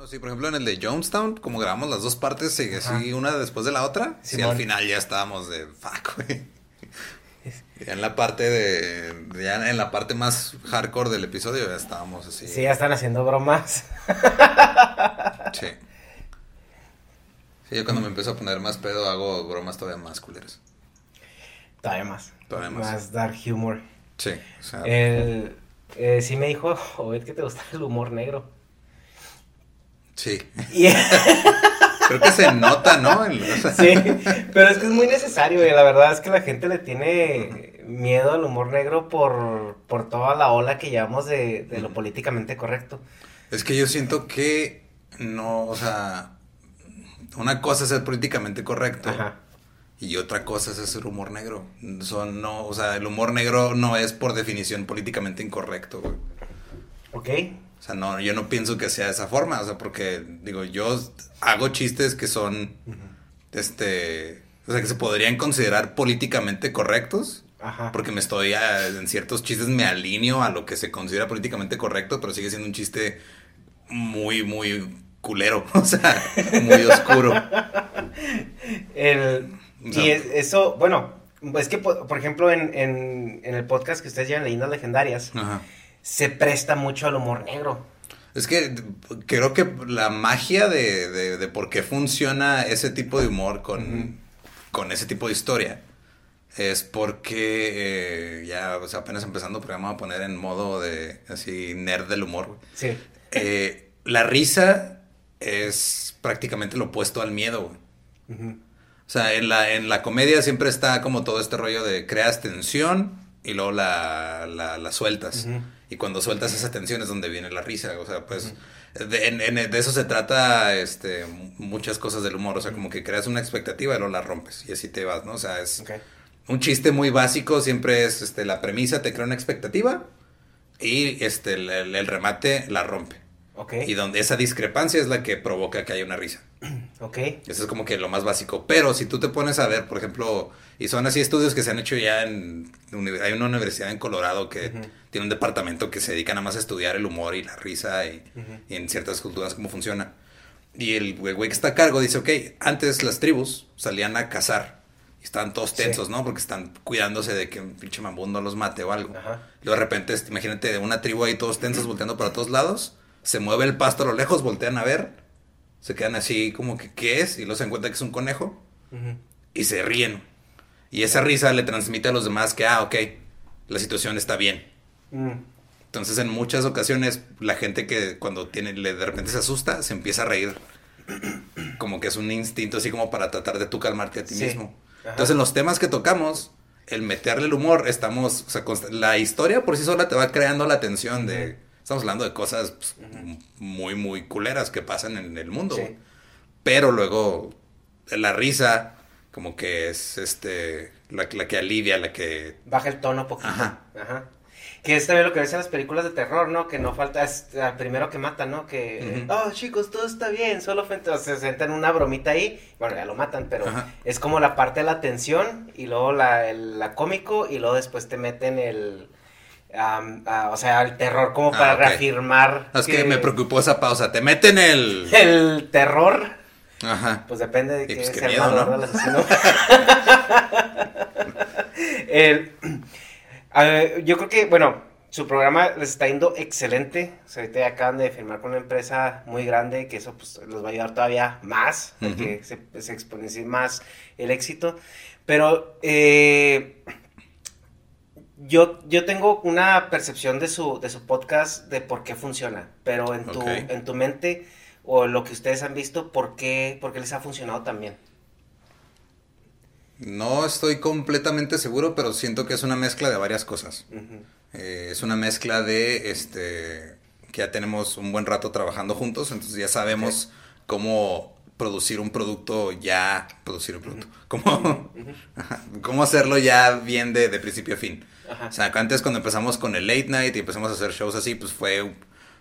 No, sí, por ejemplo, en el de Jonestown, como grabamos las dos partes, sigue así una después de la otra. Sí, al final ya estábamos de fuck, güey. Ya en la parte de. Ya en la parte más hardcore del episodio ya estábamos así. Sí, ya están haciendo bromas. Sí. Sí, yo cuando me empiezo a poner más pedo hago bromas todavía más culeras. Todavía más. Todavía más. dark humor. Sí, o sea. El, eh, sí me dijo, Obed, que te gusta el humor negro. Sí. Y- Creo que se nota, ¿no? El- o sea, sí, pero es que es muy necesario, y la verdad es que la gente le tiene miedo al humor negro por, por toda la ola que llevamos de, de lo políticamente correcto. Es que yo siento que no, o sea, una cosa es ser políticamente correcto Ajá. y otra cosa es hacer humor negro. Son no, o sea, el humor negro no es por definición políticamente incorrecto, güey. ¿Ok? O sea, no, yo no pienso que sea de esa forma, o sea, porque digo, yo hago chistes que son este, o sea, que se podrían considerar políticamente correctos. Ajá. Porque me estoy, a- en ciertos chistes me alineo a lo que se considera políticamente correcto, pero sigue siendo un chiste muy, muy culero, o sea, muy oscuro. El, O sea, y es- eso, bueno, es que, por, por ejemplo, en, en, en el podcast que ustedes llevan, Leyendas Legendarias, Ajá. Se presta mucho al humor negro. Es que creo que la magia de, de, de por qué funciona ese tipo de humor con, con ese tipo de historia es porque eh, ya, o sea, apenas empezando, pero vamos a poner en modo de así nerd del humor. güey. Sí. Eh, la risa es prácticamente lo opuesto al miedo. güey. Ujú. O sea, en la, en la comedia siempre está como todo este rollo de creas tensión y luego la, la, la sueltas. Y cuando sueltas esa tensión es donde viene la risa. O sea, pues de, en- en- de eso se trata este, muchas cosas del humor. O sea, como que creas una expectativa y luego la rompes. Y así te vas, ¿no? O sea, es un chiste muy básico. Siempre es este, la premisa, te crea una expectativa y este, el, el- el remate la rompe. Y donde esa discrepancia es la que provoca que haya una risa. Ok. Eso es como que lo más básico. Pero si tú te pones a ver, por ejemplo, y son así estudios que se han hecho ya en... Hay una universidad en Colorado que tiene un departamento que se dedica nada más a estudiar el humor y la risa y, y en ciertas culturas cómo funciona. Y el güey que está a cargo dice, ok, antes las tribus salían a cazar. Y estaban todos Sí. tensos, ¿no? Porque están cuidándose de que un pinche mambundo los mate o algo. Ajá. Luego de repente, este, imagínate una tribu ahí todos tensos volteando para todos lados. Se mueve el pasto a lo lejos, voltean a ver. Se quedan así como que, ¿qué es? Y luego se dan cuenta que es un conejo. Y se ríen. Y esa risa le transmite a los demás que, ah, ok, la situación está bien. Mm. Entonces, en muchas ocasiones, la gente que cuando tiene, le, de repente se asusta, se empieza a reír. Como que es un instinto así como para tratar de tú calmarte a ti Sí. mismo. Ajá. Entonces, en los temas que tocamos, el meterle el humor, estamos, o sea, la historia por sí sola te va creando la tensión de, estamos hablando de cosas pues, muy, muy culeras que pasan en el mundo. Sí. Pero luego, la risa, como que es, este, la, la que alivia, la que... Baja el tono poquito. Ajá. Ajá. Que es también lo que ves en las películas de terror, ¿no? Que no falta, es al primero que mata, ¿no? Que, oh, chicos, todo está bien, solo frente, o sea, se sentan una bromita ahí, bueno, ya lo matan, pero Ajá. es como la parte de la tensión y luego la, el- la cómico y luego después te meten el, o sea, el terror como Ah, para reafirmar. Es que me preocupó esa pausa. Te meten el. El terror, Ajá. pues depende de Y qué pues qué el miedo, malo, ¿no? ¿verdad? El asesino. El- a ver, yo creo que, bueno, su programa les está yendo excelente. O sea, ahorita acaban de firmar con una empresa muy grande que eso pues los va a ayudar todavía más, a que se, se exponencie más el éxito. Pero eh, yo, yo tengo una percepción de su, de su podcast de por qué funciona, pero en tu, en tu mente o lo que ustedes han visto, ¿por qué, por qué les ha funcionado también? No estoy completamente seguro, pero siento que es una mezcla de varias cosas. Eh, es una mezcla de este que ya tenemos un buen rato trabajando juntos, entonces ya sabemos cómo producir un producto ya producir un producto, cómo, cómo hacerlo ya bien de, de principio a fin. Ajá. O sea, antes cuando empezamos con el late night y empezamos a hacer shows así, pues fue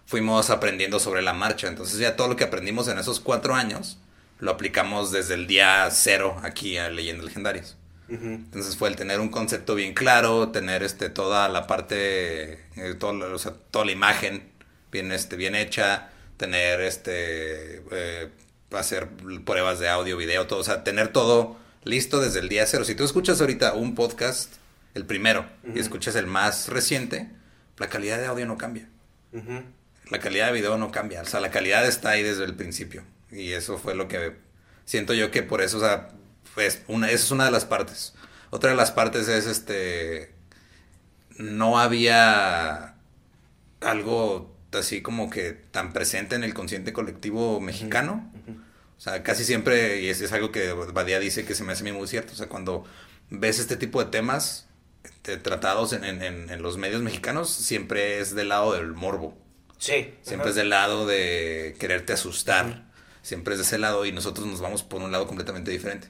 fuimos aprendiendo sobre la marcha. Entonces ya todo lo que aprendimos en esos cuatro años lo aplicamos desde el día cero aquí a Leyendas Legendarias. Entonces fue el tener un concepto bien claro, tener este toda la parte, eh, todo o sea, toda la imagen bien, este, bien hecha, tener este eh, hacer pruebas de audio, video, todo, o sea, tener todo listo desde el día cero. Si tú escuchas ahorita un podcast, el primero, y escuchas el más reciente, la calidad de audio no cambia. La calidad de video no cambia, o sea, la calidad está ahí desde el principio. Y eso fue lo que siento yo que por eso, o sea, pues una, esa es una de las partes. Otra de las partes es este, no había algo así como que tan presente en el consciente colectivo mexicano. O sea, casi siempre, y es, es algo que Badía dice que se me hace a mí muy cierto, o sea, cuando ves este tipo de temas tratados en, en- en- los medios mexicanos, siempre es del lado del morbo. Sí. Siempre ajá. es del lado de quererte asustar. Siempre es de ese lado y nosotros nos vamos por un lado completamente diferente.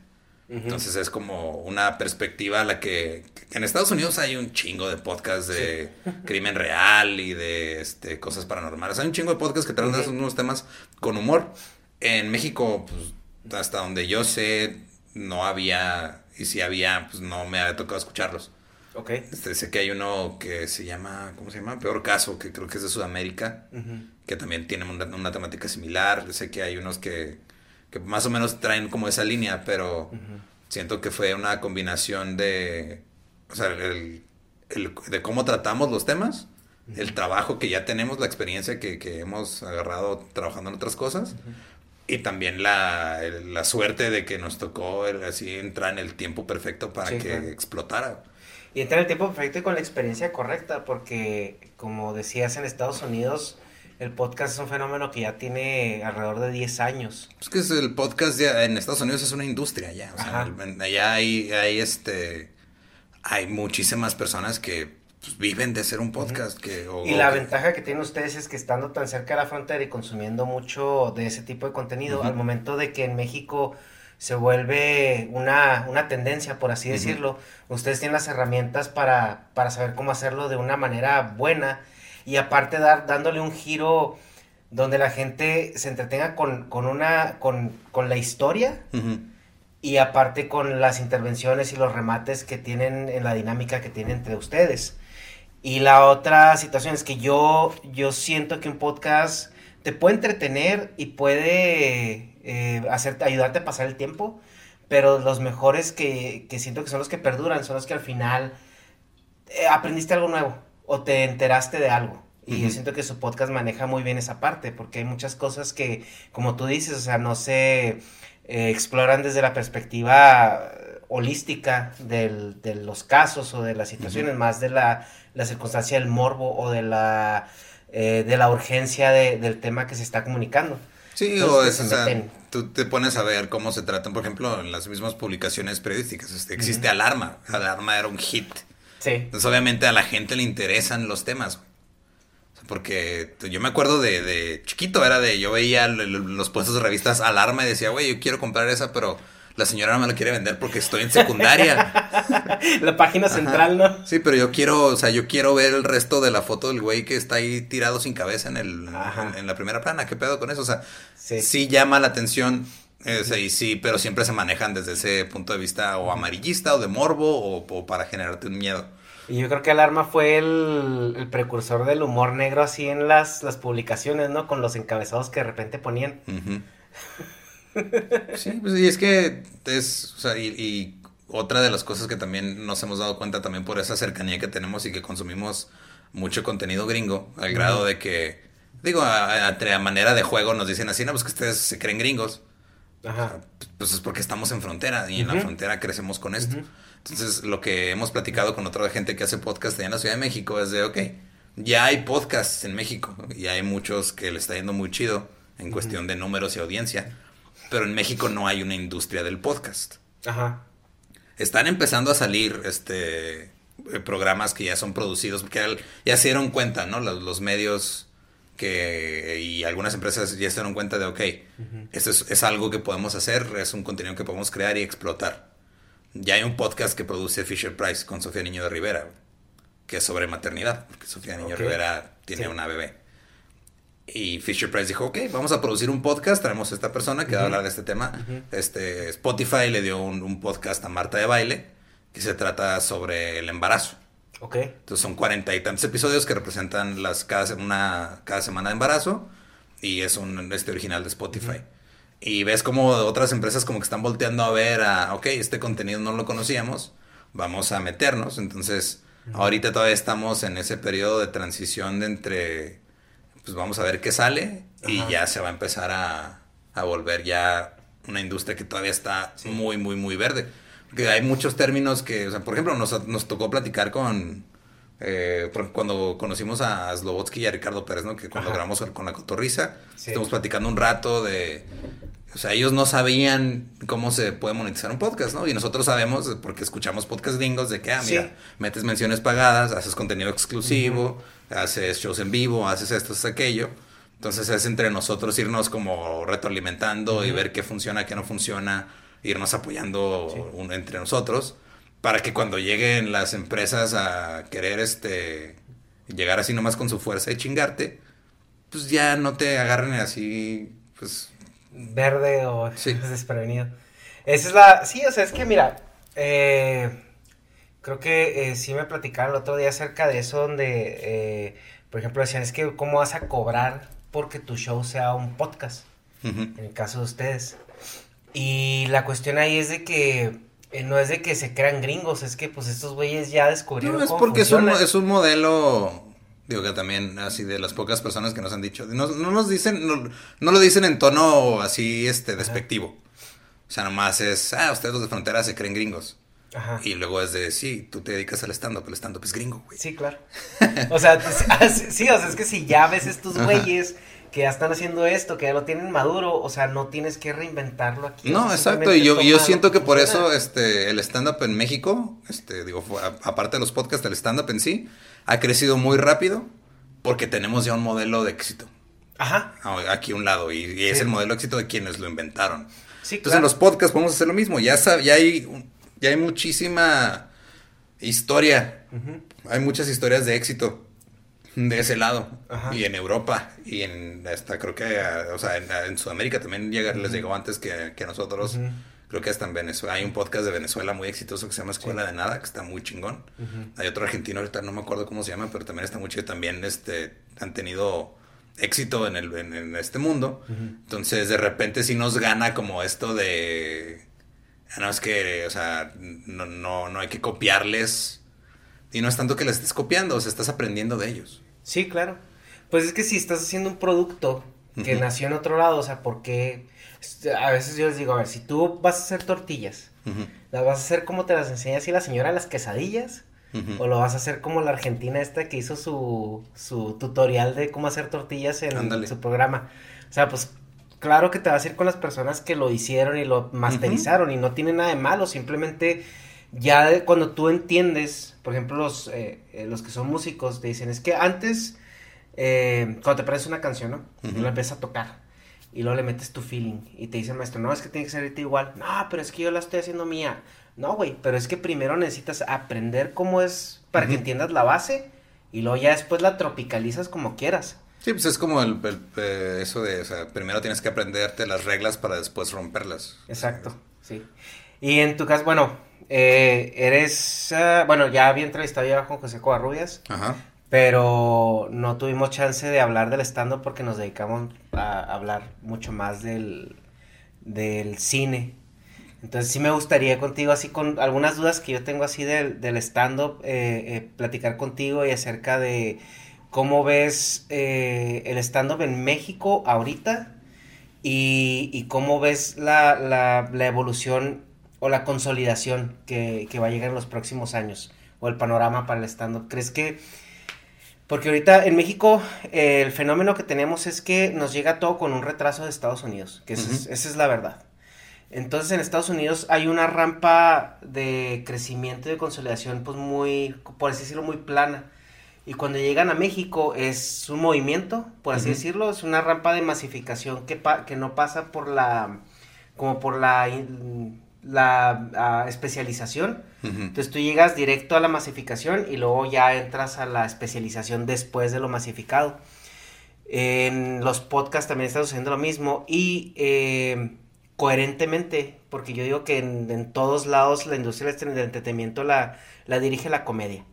Entonces es como una perspectiva a la que, que en Estados Unidos hay un chingo de podcasts de crimen real y de este, cosas paranormales. Hay un chingo de podcasts que tratan de unos temas con humor. En México, pues, hasta donde yo sé, no había, y si había, pues no me había tocado escucharlos. Ok. Este, sé que hay uno que se llama, ¿cómo se llama? Peor Caso, que creo que es de Sudamérica, que también tiene una, una temática similar. Sé que hay unos que, que más o menos traen como esa línea, pero siento que fue una combinación de, o sea, el, el- de cómo tratamos los temas, el trabajo que ya tenemos, la experiencia que, que hemos agarrado trabajando en otras cosas. Y también la, la suerte de que nos tocó el- así entrar en el tiempo perfecto para Sí, que claro. explotara. Y entra en el tiempo perfecto y con la experiencia correcta, porque como decías en Estados Unidos, el podcast es un fenómeno que ya tiene alrededor de 10 años. Es que es el podcast ya en Estados Unidos es una industria ya. O sea, allá hay, hay este hay muchísimas personas que pues, viven de hacer un podcast que o- Y o la que- ventaja que tienen ustedes es que estando tan cerca de la frontera y consumiendo mucho de ese tipo de contenido, al momento de que en México se vuelve una, una tendencia, por así decirlo, ustedes tienen las herramientas para, para saber cómo hacerlo de una manera buena y aparte dar, dándole un giro donde la gente se entretenga con, con una, con, con la historia y aparte con las intervenciones y los remates que tienen en la dinámica que tienen entre ustedes. Y la otra situación es que yo, yo siento que un podcast te puede entretener y puede eh, hacerte, ayudarte a pasar el tiempo, pero los mejores que, que siento que son los que perduran, son los que al final eh, aprendiste algo nuevo o te enteraste de algo. Y yo siento que su podcast maneja muy bien esa parte, porque hay muchas cosas que, como tú dices, o sea, no se eh, exploran desde la perspectiva holística del- de los casos o de las situaciones, más de la, la circunstancia del morbo o de la, eh, de la urgencia de- del tema que se está comunicando. Sí, o que es, se o sea, tú te pones a ver cómo se tratan, por ejemplo, en las mismas publicaciones periodísticas. Este, existe Alarma. Alarma era un hit. Sí. Entonces, obviamente, a la gente le interesan los temas. porque yo me acuerdo de, de chiquito, era de. Yo veía los puestos de revistas Alarma y decía, güey, yo quiero comprar esa, pero La señora no me lo quiere vender porque estoy en secundaria. la página central, ¿no? Sí, pero yo quiero, o sea, yo quiero ver el resto de la foto del güey que está ahí tirado sin cabeza en el en, en la primera plana. ¿Qué pedo con eso? O sea, Sí. sí, llama la atención. eh, y sí, pero siempre se manejan desde ese punto de vista o amarillista o de morbo o, o para generarte un miedo. Y yo creo que Alarma fue el, el precursor del humor negro así en las, las publicaciones, ¿no? Con los encabezados que de repente ponían. Ujú. Sí, pues y es que es, o sea, y, y otra de las cosas que también nos hemos dado cuenta también por esa cercanía que tenemos y que consumimos mucho contenido gringo, al grado de que, digo, a, a- a manera de juego nos dicen así, no, pues que ustedes se creen gringos, Ajá. pues es porque estamos en frontera y en la frontera crecemos con esto. Entonces, lo que hemos platicado con otra gente que hace podcast allá en la Ciudad de México es de, ok, ya hay podcasts en México y hay muchos que le está yendo muy chido en cuestión de números y audiencia, pero en México no hay una industria del podcast. Ajá. Están empezando a salir este eh, programas que ya son producidos, porque ya, se dieron cuenta, ¿no? Los, los medios que y algunas empresas ya se dieron cuenta de, ok, esto es, es algo que podemos hacer, es un contenido que podemos crear y explotar. Ya hay un podcast que produce Fisher Price con Sofía Niño de Rivera, que es sobre maternidad, porque Sofía Niño Ok. de Rivera tiene Sí. una bebé. Y Fisher Price dijo, ok, vamos a producir un podcast, traemos a esta persona que va a hablar de este tema. este, Spotify le dio un, un podcast a Marta de Baile que se trata sobre el embarazo. Ok. Entonces son cuarenta y tantos episodios que representan las cada, una, cada semana de embarazo y es un este original de Spotify. Y ves como otras empresas como que están volteando a ver a, ok, este contenido no lo conocíamos, vamos a meternos. Entonces, ahorita todavía estamos en ese periodo de transición de entre, pues vamos a ver qué sale y Ajá. ya se va a empezar a, a volver ya una industria que todavía está muy, muy, muy verde. Porque hay muchos términos que, o sea, por ejemplo, nos, nos tocó platicar con, eh, cuando conocimos a Slobotsky y a Ricardo Pérez, ¿no? Que cuando Ajá. grabamos con la cotorriza, Sí. estuvimos platicando un rato de, o sea, ellos no sabían cómo se puede monetizar un podcast, ¿no? Y nosotros sabemos, porque escuchamos podcast gringos, de que, ah, mira, Sí. metes menciones pagadas, haces contenido exclusivo, haces shows en vivo, haces esto, haces aquello. Entonces es entre nosotros irnos como retroalimentando y ver qué funciona, qué no funciona, irnos apoyando un- entre nosotros para que cuando lleguen las empresas a querer este llegar así nomás con su fuerza y chingarte, pues ya no te agarren así, pues Verde o Sí. desprevenido. Esa es la. Sí, o sea, es que mira. eh, creo que eh, sí me platicaron el otro día acerca de eso, donde, eh, por ejemplo, decían: es que, ¿cómo vas a cobrar porque tu show sea un podcast? ujú. en el caso de ustedes. Y la cuestión ahí es de que eh, no es de que se crean gringos, es que pues estos güeyes ya descubrieron No, es cómo porque es un, es un modelo, digo que también así de las pocas personas que nos han dicho, no, no nos dicen, no, no lo dicen en tono así este despectivo. O sea, nomás es, ah, ustedes los de frontera se creen gringos. Ajá. Y luego es de, sí, tú te dedicas al stand-up, el stand-up es gringo, güey. Sí, claro. O sea, ah, sí, o sea, es que si ya ves estos güeyes que ya están haciendo esto, que ya lo tienen maduro, o sea, no tienes que reinventarlo aquí. No, exacto, y yo, yo siento que por eso este, el stand-up en México, este, digo, a- aparte de los podcasts, el stand-up en sí, ha crecido muy rápido porque tenemos ya un modelo de éxito. Ajá, aquí a un lado y, y es Sí. el modelo de éxito de quienes lo inventaron. sí, Entonces claro. en los podcasts podemos hacer lo mismo, ya, ya, hay, un- ya hay muchísima historia, hay muchas historias de éxito de ese lado. Ajá. y en Europa y en hasta creo que o sea en, en Sudamérica también llega- les llegó antes que, que a nosotros creo que hasta en Venezuela hay un podcast de Venezuela muy exitoso que se llama Escuela de Nada que está muy chingón. Hay otro argentino ahorita no me acuerdo cómo se llama pero también está muy chido. También este han tenido éxito en el en, en este mundo. Entonces de repente sí nos gana como esto de no es que o sea no no no hay que copiarles y no es tanto que les estés copiando, o sea, estás aprendiendo de ellos. Sí, claro. Pues es que si estás haciendo un producto que nació en otro lado, o sea, porque a veces yo les digo, a ver, si tú vas a hacer tortillas, Ujú, ¿las vas a hacer como te las enseña así la señora las quesadillas? ¿O lo vas a hacer como la argentina esta que hizo su, su tutorial de cómo hacer tortillas en su programa? O sea, pues claro que te vas a ir con las personas que lo hicieron y lo masterizaron y no tiene nada de malo, simplemente ya de- cuando tú entiendes, por ejemplo, los, eh, eh, los que son músicos te dicen, es que antes, eh, cuando te aprendes una canción, ¿no? Y la empiezas a tocar. y luego le metes tu feeling y te dice el maestro, no, es que tiene que ser igual. No, pero es que yo la estoy haciendo mía. No, güey, pero es que primero necesitas aprender cómo es para que entiendas la base y luego ya después la tropicalizas como quieras. Sí, pues es como el, eh, eso de, o sea, primero tienes que aprenderte las reglas para después romperlas. Exacto, sí. Y en tu caso, bueno, eh, eres, ah, bueno, ya había entrevistado ya con José Covarrubias. Ajá. Pero no tuvimos chance de hablar del stand porque nos dedicamos a hablar mucho más del, del cine. Entonces sí me gustaría contigo, así con algunas dudas que yo tengo así del, del stand-up, eh, eh, platicar contigo y acerca de cómo ves eh, el stand-up en México ahorita y, y cómo ves la, la, la, evolución o la consolidación que, que va a llegar en los próximos años o el panorama para el stand-up. ¿Crees que porque ahorita en México eh, el fenómeno que tenemos es que nos llega todo con un retraso de Estados Unidos, que esa, es, la verdad. Entonces en Estados Unidos hay una rampa de crecimiento y de consolidación pues muy, por así decirlo, muy plana. Y cuando llegan a México es un movimiento, por así decirlo, es una rampa de masificación que, que no pasa por la, como por la la especialización. Entonces tú llegas directo a la masificación y luego ya entras a la especialización después de lo masificado. En los podcasts también está sucediendo lo mismo y eh, coherentemente, porque yo digo que en, todos lados la industria del entretenimiento la, la dirige la comedia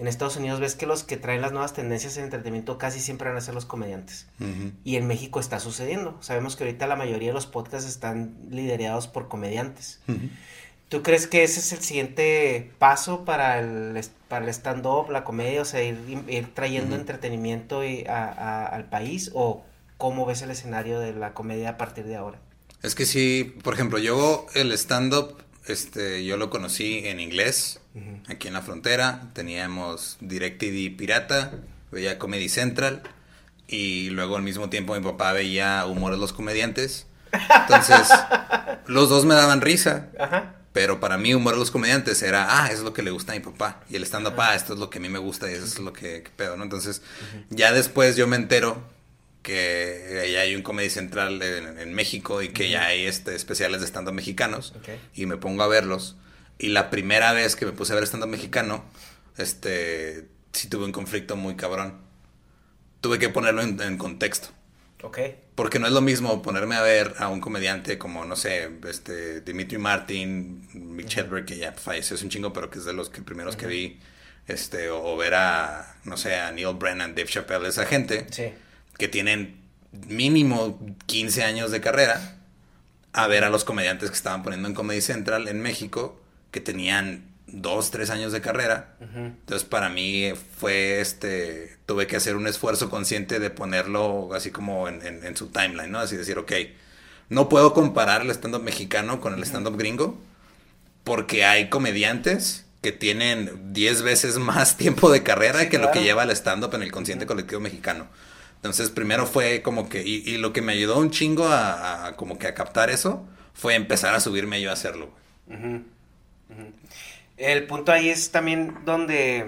en Estados Unidos ves que los que traen las nuevas tendencias en entretenimiento casi siempre van a ser los comediantes. Y en México está sucediendo. Sabemos que ahorita la mayoría de los podcasts están liderados por comediantes. ¿Tú crees que ese es el siguiente paso para el, para el stand-up, la comedia, o sea, ir, trayendo entretenimiento al país? ¿O cómo ves el escenario de la comedia a partir de ahora? Es que sí, por ejemplo, yo el stand-up este, yo lo conocí en inglés, aquí en la frontera. Teníamos DirecTV pirata, veía Comedy Central. Y luego al mismo tiempo mi papá veía Humor de los Comediantes. Entonces, los dos me daban risa. Pero para mí Humor de los Comediantes era, ah, eso es lo que le gusta a mi papá. Y el stand-up, ah, esto es lo que a mí me gusta y eso es lo que, pedo, ¿no? Entonces, ya después yo me entero que ya hay un Comedy Central en, México y que ya hay este, especiales de stand-up mexicanos. Y me pongo a verlos. Y la primera vez que me puse a ver stand-up mexicano, este, sí tuve un conflicto muy cabrón. Tuve que ponerlo en, contexto. Ok. Porque no es lo mismo ponerme a ver a un comediante como, no sé, este, Dimitri Martin, Mick uh que ya falleció hace un chingo, pero que es de los que, primeros que vi. Este, o, ver a, no sé, a Neil Brennan, Dave Chappelle, esa gente. Sí que tienen mínimo 15 años de carrera a ver a los comediantes que estaban poniendo en Comedy Central en México, que tenían 2, 3 años de carrera. Entonces para mí fue este, tuve que hacer un esfuerzo consciente de ponerlo así como en, su timeline, ¿no? Así decir, ok, no puedo comparar el stand-up mexicano con el stand-up gringo, porque hay comediantes que tienen 10 veces más tiempo de carrera que lo que lleva el stand-up en el consciente colectivo mexicano. Entonces, primero fue como que, y, lo que me ayudó un chingo a, como que a captar eso, fue empezar a subirme yo a hacerlo. El punto ahí es también donde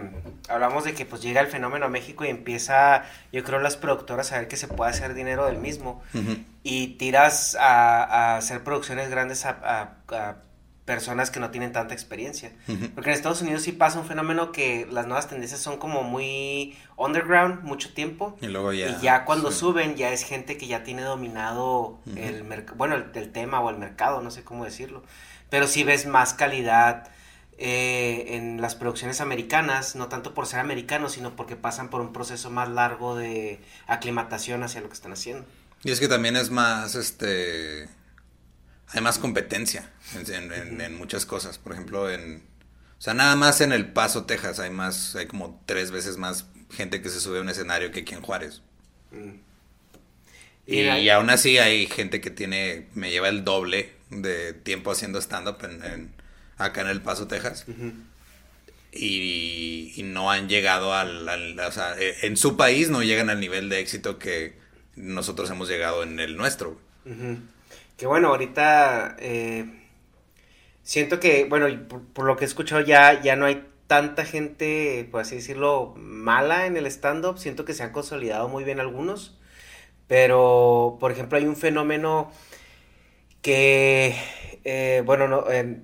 hablamos de que pues llega el fenómeno a México y empieza, yo creo, las productoras a ver que se puede hacer dinero del mismo. Y tiras a, hacer producciones grandes a personas que no tienen tanta experiencia. Porque en Estados Unidos sí pasa un fenómeno que las nuevas tendencias son como muy underground mucho tiempo. Y luego ya. Y ya cuando suben ya es gente que ya tiene dominado el bueno, el, tema o el mercado, no sé cómo decirlo. Pero sí ves más calidad eh, en las producciones americanas, no tanto por ser americanos, sino porque pasan por un proceso más largo de aclimatación hacia lo que están haciendo. Y es que también es más, este hay más competencia en, muchas cosas. Por ejemplo, en. O sea, nada más en El Paso, Texas, hay más, hay como tres veces más gente que se sube a un escenario que aquí en Juárez. Mm. Y, aún así hay gente que tiene, me lleva el doble de tiempo haciendo stand-up en, acá en El Paso, Texas. y, no han llegado al, o sea, e, en su país no llegan al nivel de éxito que nosotros hemos llegado en el nuestro. Que bueno, ahorita eh, siento que, bueno, por, lo que he escuchado ya, ya no hay tanta gente, por así decirlo, mala en el stand-up. Siento que se han consolidado muy bien algunos. Pero, por ejemplo, hay un fenómeno que, eh, bueno, no, eh,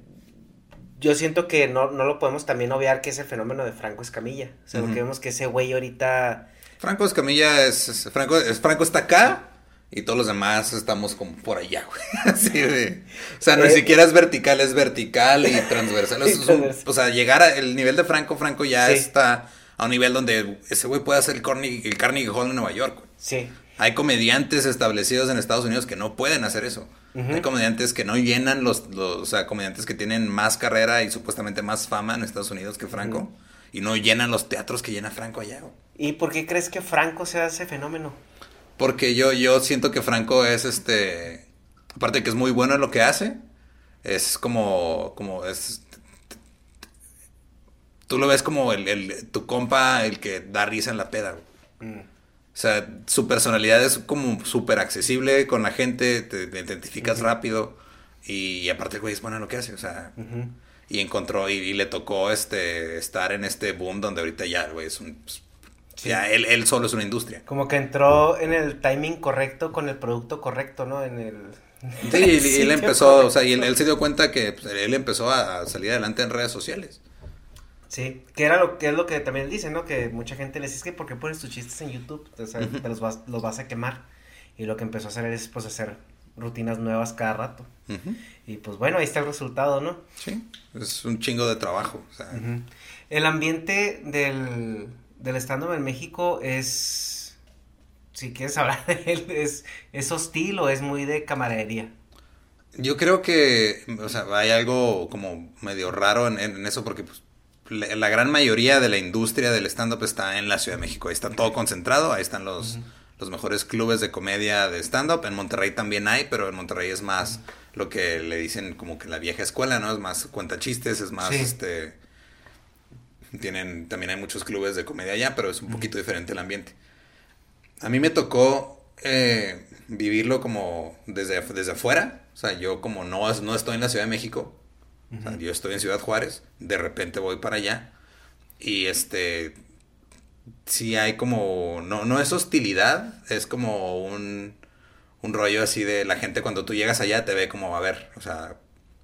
yo siento que no, no, lo podemos también obviar, que es el fenómeno de Franco Escamilla. O sea, uh -huh. porque vemos que ese güey ahorita... Franco Escamilla es, es, Franco, es, Franco está acá y todos los demás estamos como por allá, güey. Así de... O sea, ni eh, siquiera es vertical, es vertical y transversal. es un, o sea, llegar al nivel de Franco, Franco ya sí. está a un nivel donde ese güey puede hacer el Carnegie, el Carnegie Hall en Nueva York, güey. Sí. Hay comediantes establecidos en Estados Unidos que no pueden hacer eso. Uh -huh. Hay comediantes que no llenan los, los, o sea, comediantes que tienen más carrera y supuestamente más fama en Estados Unidos que Franco. Uh -huh. Y no llenan los teatros que llena Franco allá. ¿Y por qué crees que Franco sea ese fenómeno? Porque yo, yo siento que Franco es este. Aparte de que es muy bueno en lo que hace. Es como. como es. Tú lo ves como el, el tu compa, el que da risa en la peda, güey. Mm. O sea, su personalidad es como súper accesible con la gente, te, te identificas uh -huh. rápido y, y, aparte el güey es bueno en lo que hace, o sea, uh -huh. y encontró y, y, le tocó este estar en este boom donde ahorita ya, güey, es un... Pues, sí. Ya, él, él solo es una industria. Como que entró en el timing correcto con el producto correcto, ¿no? En el... Sí, y, él empezó, o sea, y él, él, se dio cuenta que pues, él empezó a salir adelante en redes sociales. Sí, que era lo que es lo que también él dice, ¿no? Que mucha gente le dice, es que ¿por qué pones tus chistes en YouTube? O sea, uh -huh. te los vas, los vas a quemar. Y lo que empezó a hacer es, pues, hacer rutinas nuevas cada rato. Uh -huh. Y, pues, bueno, ahí está el resultado, ¿no? Sí, es un chingo de trabajo. O sea. uh -huh. El ambiente del, del stand-up en México es, si quieres hablar de él, es, es hostil o es muy de camaradería. Yo creo que, o sea, hay algo como medio raro en, en eso porque, pues, la gran mayoría de la industria del stand-up está en la Ciudad de México. Ahí está todo concentrado, ahí están los, uh -huh. los mejores clubes de comedia de stand-up. En Monterrey también hay, pero en Monterrey es más lo que le dicen como que la vieja escuela, ¿no? Es más cuenta chistes, es más, sí. este... Tienen, también hay muchos clubes de comedia allá, pero es un uh -huh. poquito diferente el ambiente. A mí me tocó eh, vivirlo como desde, desde afuera. O sea, yo como no, no estoy en la Ciudad de México, Uh -huh. o sea, yo estoy en Ciudad Juárez, de repente voy para allá y este sí hay como no no es hostilidad, es como un un rollo así de la gente cuando tú llegas allá te ve como a ver, o sea,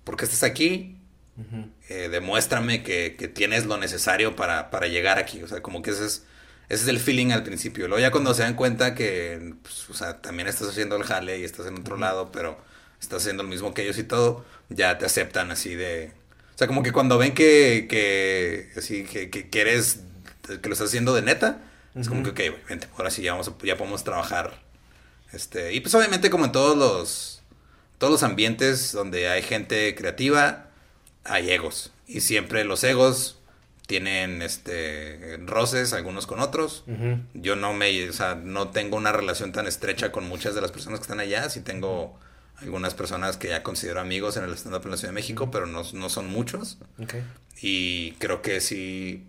¿por qué estás aquí? Uh -huh. eh, demuéstrame que, que, tienes lo necesario para, para llegar aquí, o sea, como que ese es ese es el feeling al principio. Luego ya cuando se dan cuenta que, pues, o sea, también estás haciendo el jale y estás en otro uh -huh. lado, pero estás haciendo lo mismo que ellos y todo, ya te aceptan así de... O sea, como que cuando ven que, que así, que, que, que eres, que lo estás haciendo de neta, uh -huh. es como que, ok, vente, ahora sí ya, vamos a, ya podemos trabajar. Este, y pues obviamente como en todos los, todos los ambientes donde hay gente creativa, hay egos. Y siempre los egos tienen este roces algunos con otros. Uh -huh. Yo no me, o sea, no tengo una relación tan estrecha con muchas de las personas que están allá, sí tengo algunas personas que ya considero amigos en el stand-up en la Ciudad de México, pero no, no son muchos. Okay. Y creo que sí,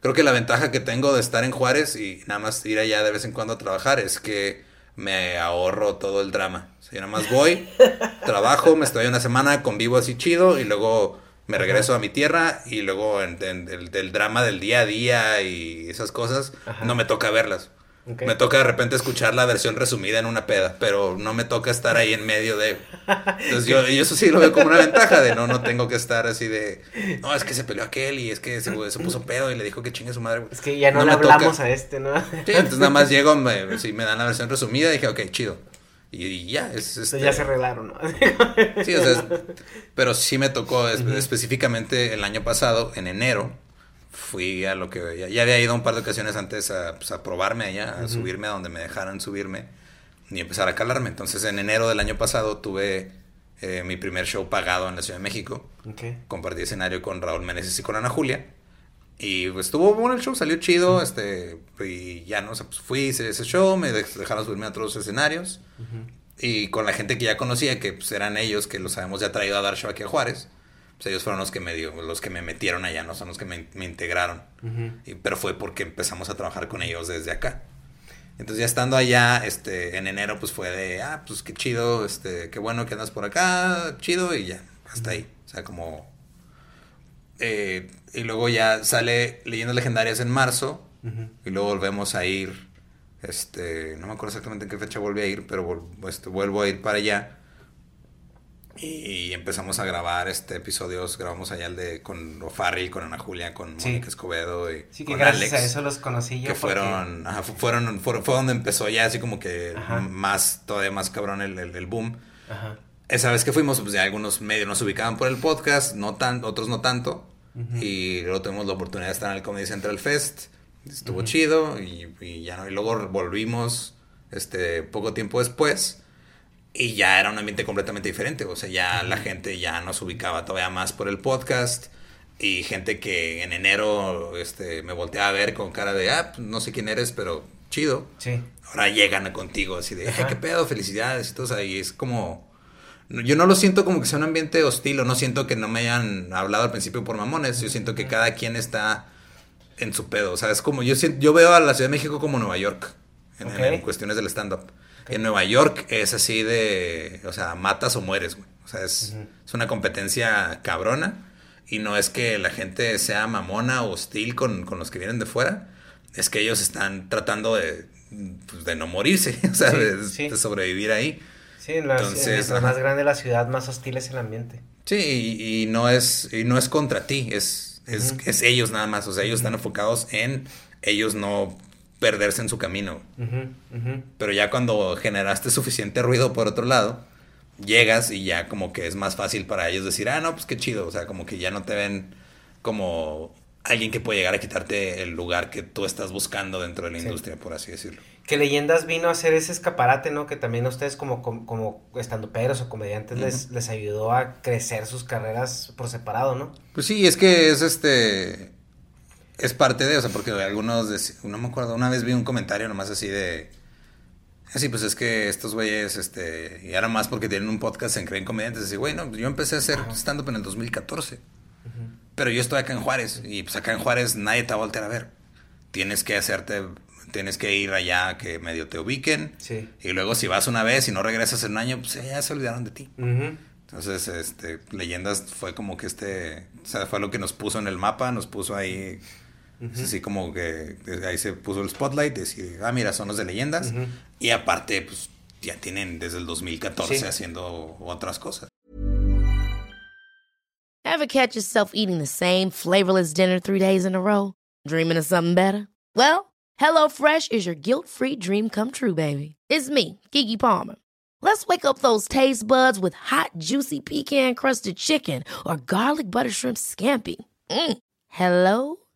creo que la ventaja que tengo de estar en Juárez y nada más ir allá de vez en cuando a trabajar es que me ahorro todo el drama. O sea, yo nada más voy, trabajo, me estoy una semana, convivo así chido y luego me regreso a mi tierra y luego en, en, el, del drama del día a día y esas cosas Ajá. no me toca verlas. Okay. Me toca de repente escuchar la versión resumida en una peda, pero no me toca estar ahí en medio de... Entonces yo, eso sí lo veo como una ventaja de no, no tengo que estar así de... No, es que se peleó aquel y es que se, se puso pedo y le dijo que chingue su madre. Es que ya no, no le hablamos toca. a este, ¿no? Sí, entonces nada más llego, me, sí, me dan la versión resumida dije, ok, chido. Y, y ya, es... Este... ya se arreglaron, ¿no? sí, o sea, pero sí me tocó es, uh -huh. específicamente el año pasado, en enero, fui a lo que ya, ya, había ido un par de ocasiones antes a, pues, a probarme allá, a uh -huh. subirme a donde me dejaran subirme y empezar a calarme. Entonces en enero del año pasado tuve eh, mi primer show pagado en la Ciudad de México. Okay. Compartí escenario con Raúl Meneses y con Ana Julia. Y pues estuvo bueno el show, salió chido, uh -huh. este, y ya no, o sea, pues fui, hice ese show, me dejaron subirme a otros escenarios. Uh -huh. Y con la gente que ya conocía, que pues eran ellos, que los habíamos ya traído a dar show aquí a Juárez pues ellos fueron los que me dio, los que me metieron allá, no son los que me, me integraron. Uh -huh. y, pero fue porque empezamos a trabajar con ellos desde acá. Entonces ya estando allá, este, en enero, pues fue de, ah, pues qué chido, este, qué bueno que andas por acá, chido, y ya, hasta ahí. O sea, como... Eh, y luego ya sale Leyendas Legendarias en marzo, uh -huh. y luego volvemos a ir Este, no me acuerdo exactamente en qué fecha volví a ir, pero este, vuelvo a ir para allá. Y empezamos a grabar este episodios, grabamos allá el de con O'Farrill, con Ana Julia, con Sí. Mónica Escobedo y Sí, que con gracias Alex. a eso los conocí yo. que porque- fueron, ajá, fu- fueron, fueron, fue donde empezó ya así como que Ajá. más, todavía más cabrón el, el, el boom. Ajá. Esa vez que fuimos, pues ya algunos medios nos ubicaban por el podcast, no tan, otros no tanto. Y luego tuvimos la oportunidad de estar en el Comedy Central Fest. Estuvo chido y, y ya no. Y luego volvimos este poco tiempo después. Y ya era un ambiente completamente diferente. O sea, ya la gente ya nos ubicaba todavía más por el podcast. Y gente que en enero este, me volteaba a ver con cara de, ah, pues, no sé quién eres, pero chido Sí. ahora llegan contigo así de, ay, Ajá. qué pedo, felicidades y todo, o sea, y es como, yo no lo siento como que sea un ambiente hostil, o no siento que no me hayan hablado al principio por mamones, yo siento que cada quien está en su pedo, o sea, es como, yo, siento- yo veo a la Ciudad de México como Nueva York, en cuestiones del stand-up. En Nueva York es así de, o sea, matas o mueres, güey. O sea, es, es una competencia cabrona. Y no es que la gente sea mamona o hostil con, con los que vienen de fuera. Es que ellos están tratando de, pues, de no morirse, o sea, Sí, de, sí. de sobrevivir ahí. Sí, en la, Entonces, en más grande de la ciudad, más hostil es el ambiente. Sí, y, y no es, y no es contra ti, es, es, es ellos nada más. O sea, ellos están enfocados en ellos no perderse en su camino. Pero ya cuando generaste suficiente ruido por otro lado, llegas y ya como que es más fácil para ellos decir, ah, no, pues qué chido. O sea, como que ya no te ven como alguien que puede llegar a quitarte el lugar que tú estás buscando dentro de la Sí. industria, por así decirlo. Que Leyendas vino a hacer ese escaparate, ¿no? Que también a ustedes como, como, como estandoperos o comediantes les, les ayudó a crecer sus carreras por separado, ¿no? Pues sí, es que es este. Es parte de, o sea, porque algunos. dec- No me acuerdo, una vez vi un comentario nomás así de. Así, pues es que estos güeyes, este. Y ahora más porque tienen un podcast, se creen comediantes. Así, güey, no, pues yo empecé a hacer stand-up en el 2014. Pero yo estoy acá en Juárez. Y pues acá en Juárez nadie te va a voltear a ver. Tienes que hacerte. Tienes que ir allá que medio te ubiquen. Sí. Y luego si vas una vez y no regresas en un año, pues ya se olvidaron de ti. Entonces, este, Leyendas fue como que este, o sea, fue lo que nos puso en el mapa, nos puso ahí, es así como que ahí se puso el spotlight, decir, ah, mira, son los de Leyendas. Ujú. Y aparte, pues, ya tienen desde el 2014 Sí. haciendo otras cosas. Ever catch yourself eating the same flavorless dinner three days in a row? Dreaming of something better? Well, HelloFresh is your guilt free dream come true, baby. It's me, Kiki Palmer. Let's wake up those taste buds with hot, juicy pecan crusted chicken or garlic butter shrimp scampi. Mm. Hello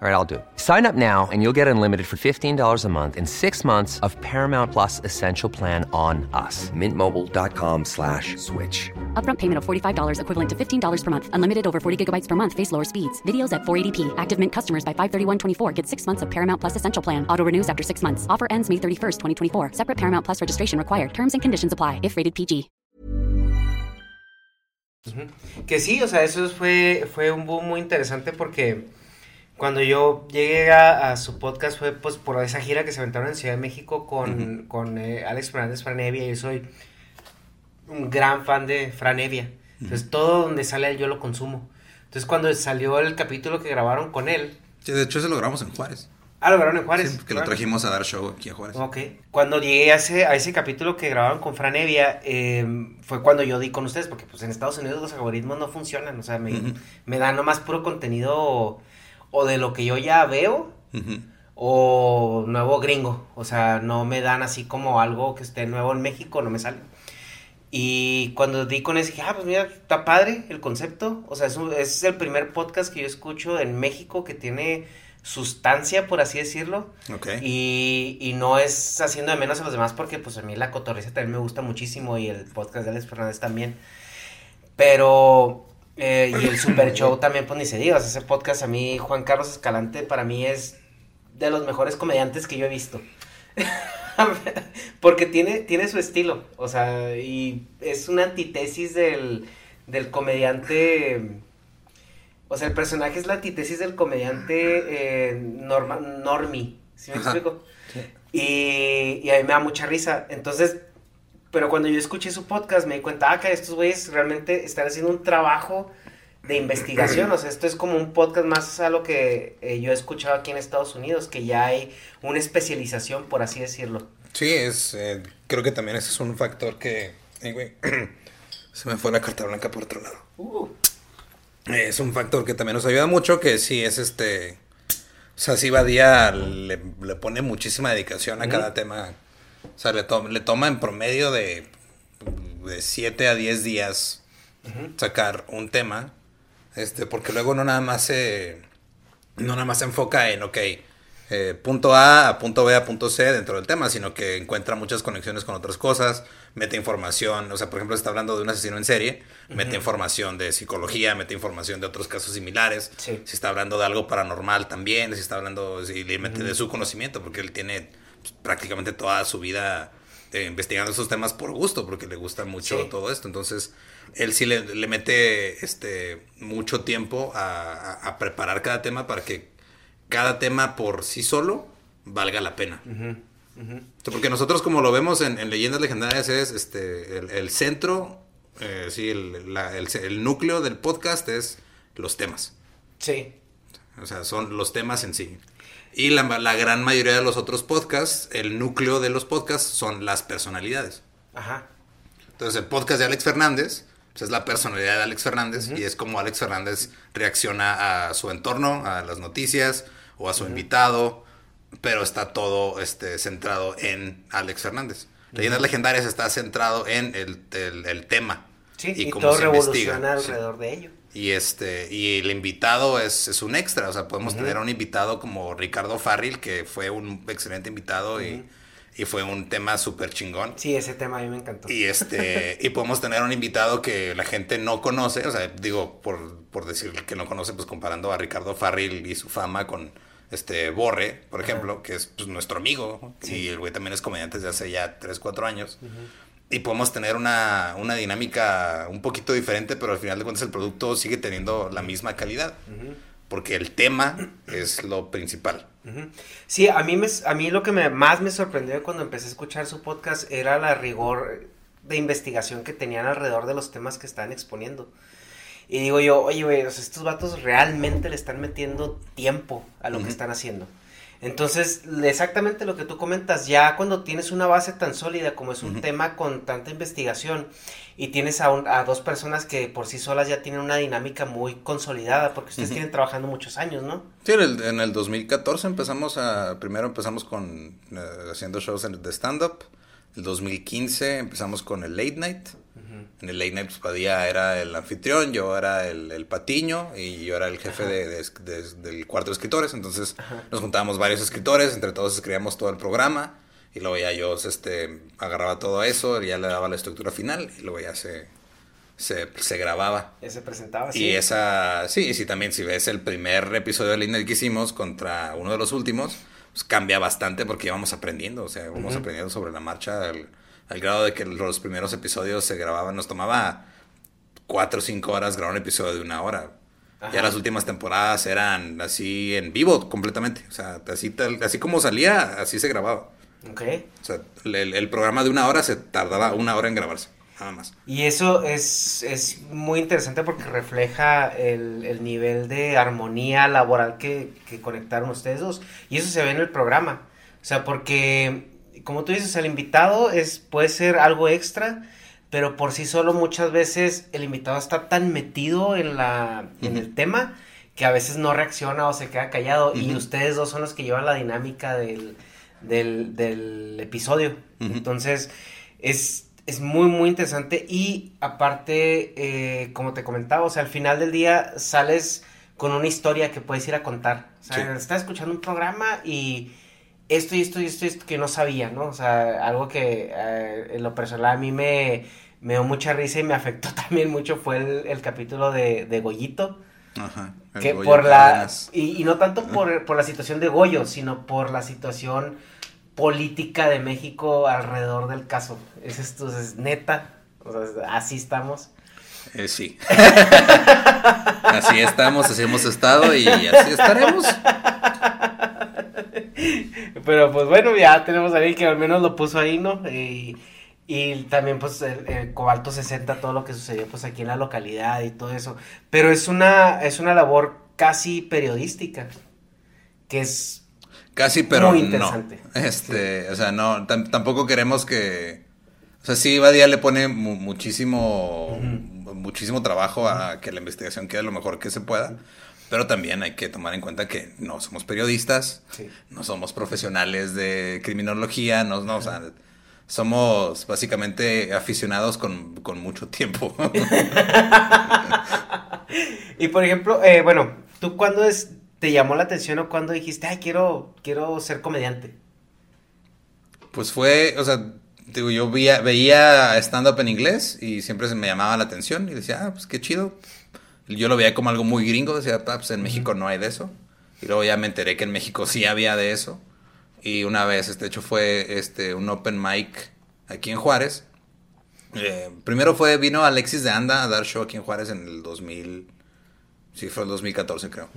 All right, I'll do it. Sign up now and you'll get unlimited for $15 a month and six months of Paramount Plus Essential Plan on us. Mintmobile.com slash switch. Upfront payment of $45 equivalent to $15 per month. Unlimited over 40 gigabytes per month. Face lower speeds. Videos at 480p. Active Mint customers by 531.24 get six months of Paramount Plus Essential Plan. Auto renews after six months. Offer ends May 31st, 2024. Separate Paramount Plus registration required. Terms and conditions apply if rated PG. Que sí, o sea, eso fue, fue un boom muy interesante porque cuando yo llegué a, a su podcast fue pues por esa gira que se aventaron en Ciudad de México con, con eh, Alex Fernández Franevia. Yo soy un gran fan de Franevia. Entonces todo donde sale él yo lo consumo. Entonces cuando salió el capítulo que grabaron con él, Sí, de hecho, se lo grabamos en Juárez. ah, lo grabaron en Juárez. Sí, que lo trajimos a dar show aquí a Juárez. Ok. Cuando llegué a ese, a ese capítulo que grabaron con Fran Evia, eh, fue cuando yo di con ustedes, porque pues en Estados Unidos los algoritmos no funcionan, o sea, me, Ujú. me dan nomás puro contenido o, de lo que yo ya veo Ujú. o nuevo gringo, o sea, no me dan así como algo que esté nuevo en México, no me sale. Y cuando di con ese, dije, ah, pues mira, está padre el concepto. O sea, es, un- es el primer podcast que yo escucho en México que tiene sustancia, por así decirlo. Ok. Y, y no es haciendo de menos a los demás porque pues a mí la cotorriza también me gusta muchísimo y el podcast de Alex Fernández también. Pero, eh, y el Super Show también, pues ni se diga, o sea, ese podcast a mí, Juan Carlos Escalante, para mí es de los mejores comediantes que yo he visto. porque tiene, tiene su estilo, o sea, y es una antítesis del, del comediante O sea, el personaje es la antítesis del comediante eh, norma, Normie, ¿sí me explico? Y, y a mí me da mucha risa. Entonces, pero cuando yo escuché su podcast me di cuenta, ah, que estos güeyes realmente están haciendo un trabajo de investigación. O sea, esto es como un podcast más a lo que eh, yo he escuchado aquí en Estados Unidos, que ya hay una especialización, por así decirlo. Sí, es, eh, creo que también ese es un factor que, eh, güey, se me fue la carta blanca por otro lado. Uh, Es un factor que también nos ayuda mucho, que sí es este, o sea, sí Badía le, le pone muchísima dedicación a cada tema, o sea, le, to- le toma en promedio de, de 7 a 10 días sacar un tema, este, porque luego no nada más se, no nada más se enfoca en, ok, eh, punto A a punto B a punto C dentro del tema, sino que encuentra muchas conexiones con otras cosas, mete información, o sea, por ejemplo, está hablando de un asesino en serie, mete información de psicología, mete información de otros casos similares, Sí. si está hablando de algo paranormal también, si está hablando, si le mete de su conocimiento, porque él tiene pues, prácticamente toda su vida eh, investigando esos temas por gusto, porque le gusta mucho Sí. todo esto, entonces él sí le, le mete este mucho tiempo a, a- a preparar cada tema para que cada tema por sí solo valga la pena. Porque nosotros como lo vemos en, en Leyendas Legendarias es este el, el centro, eh, sí, el, la- el- el núcleo del podcast es los temas. sí. O sea, son los temas en sí. Y la, la gran mayoría de los otros podcasts, el núcleo de los podcasts son las personalidades. Ajá. Entonces el podcast de Alex Fernández pues, es la personalidad de Alex Fernández y es como Alex Fernández reacciona a su entorno, a las noticias o a su invitado, pero está todo este, centrado en Alex Fernández. Leyendas Legendarias está centrado en el, el- el tema. Sí, y, cómo todo se revoluciona investiga. Sí. alrededor de ello. Y este, y el invitado es, es un extra, o sea, podemos tener a un invitado como Ricardo Farril, que fue un excelente invitado y, y fue un tema súper chingón. Sí, ese tema a mí me encantó. Y este, y podemos tener un invitado que la gente no conoce, o sea, digo, por, por decir que no conoce, pues comparando a Ricardo Farril y su fama con este Borre, por ejemplo, que es pues, nuestro amigo, y el güey también es comediante desde hace ya 3, 4 años. Y podemos tener una, una dinámica un poquito diferente, pero al final de cuentas el producto sigue teniendo la misma calidad. Porque el tema es lo principal. Sí, a mí, me, a mí lo que me, más me sorprendió cuando empecé a escuchar su podcast era la rigor de investigación que tenían alrededor de los temas que estaban exponiendo. Y digo yo, oye, güey, estos vatos realmente le están metiendo tiempo a lo que están haciendo. Entonces, exactamente lo que tú comentas, ya cuando tienes una base tan sólida como es un tema con tanta investigación y tienes a, un- a dos personas que por sí solas ya tienen una dinámica muy consolidada, porque ustedes tienen trabajando muchos años, ¿no? Sí, en el, en el 2014 empezamos a, primero empezamos con, eh, haciendo shows en- de stand-up. El 2015 empezamos con el late night. En el late night, pues Padilla era el anfitrión, yo era el, el patiño y yo era el jefe de, de- de- del cuarto de escritores. Entonces nos juntábamos varios escritores, entre todos escribíamos todo el programa. Y luego ya yo este, agarraba todo eso, ya le daba la estructura final y luego ya se, se, se grababa. Ya se presentaba así. Y esa, sí, sí, también si ves el primer episodio de Late que hicimos contra uno de los últimos, pues cambia bastante porque íbamos aprendiendo, o sea, vamos aprendiendo sobre la marcha al, al grado de que los primeros episodios se grababan, nos tomaba cuatro o cinco horas grabar un episodio de una hora. Ajá. Ya las últimas temporadas eran así en vivo completamente, o sea, así, tal, así como salía, así se grababa. Ok. O sea, el, el programa de una hora se tardaba una hora en grabarse, nada más. Y eso es, es muy interesante porque refleja el, el nivel de armonía laboral que, que conectaron ustedes dos. Y eso se ve en el programa. O sea, porque, como tú dices, el invitado es, puede ser algo extra, pero por sí solo muchas veces el invitado está tan metido en, la, en el tema que a veces no reacciona o se queda callado. Y ustedes dos son los que llevan la dinámica del, del, del episodio. Entonces, es, es muy, muy interesante. Y aparte, eh, como te comentaba, o sea, al final del día sales con una historia que puedes ir a contar. O sea, Sí. estás escuchando un programa y esto y esto y esto y esto que no sabía, ¿no? O sea, algo que eh, en lo personal a mí me, me dio mucha risa y me afectó también mucho fue el, el capítulo de, de Goyito. Ajá. Que Goyo por la. Y no tanto por, por la situación de Goyo, sino por la situación política de México alrededor del caso. Es esto, es neta. O sea, así estamos. Eh, sí. así estamos, así hemos estado y así estaremos. Pero pues bueno, ya tenemos a alguien que al menos lo puso ahí, ¿no? Y, y también pues el, el Cobalto 60, todo lo que sucedió pues aquí en la localidad y todo eso. Pero es una, es una labor casi periodística, que es Casi, pero Muy no. interesante. Este, o sea, no, tam- tampoco queremos que. O sea, sí, Badía le pone mu- muchísimo, muchísimo trabajo a que la investigación quede lo mejor que se pueda. Pero también hay que tomar en cuenta que no somos periodistas, Sí. no somos profesionales de criminología, no, no, o sea, somos básicamente aficionados con, con mucho tiempo. Y por ejemplo, eh, bueno, ¿tú cuándo es, te llamó la atención o cuándo dijiste, ay, quiero, quiero ser comediante? Pues fue, o sea, digo, yo veía, veía stand-up en inglés y siempre se me llamaba la atención y decía, ah, pues qué chido. Yo lo veía como algo muy gringo, decía, pues en México no hay de eso. Y luego ya me enteré que en México sí había de eso. Y una vez, este hecho fue este, un open mic aquí en Juárez. Eh, primero fue, vino Alexis de Anda a dar show aquí en Juárez en el 2000, sí, fue el 2014 creo.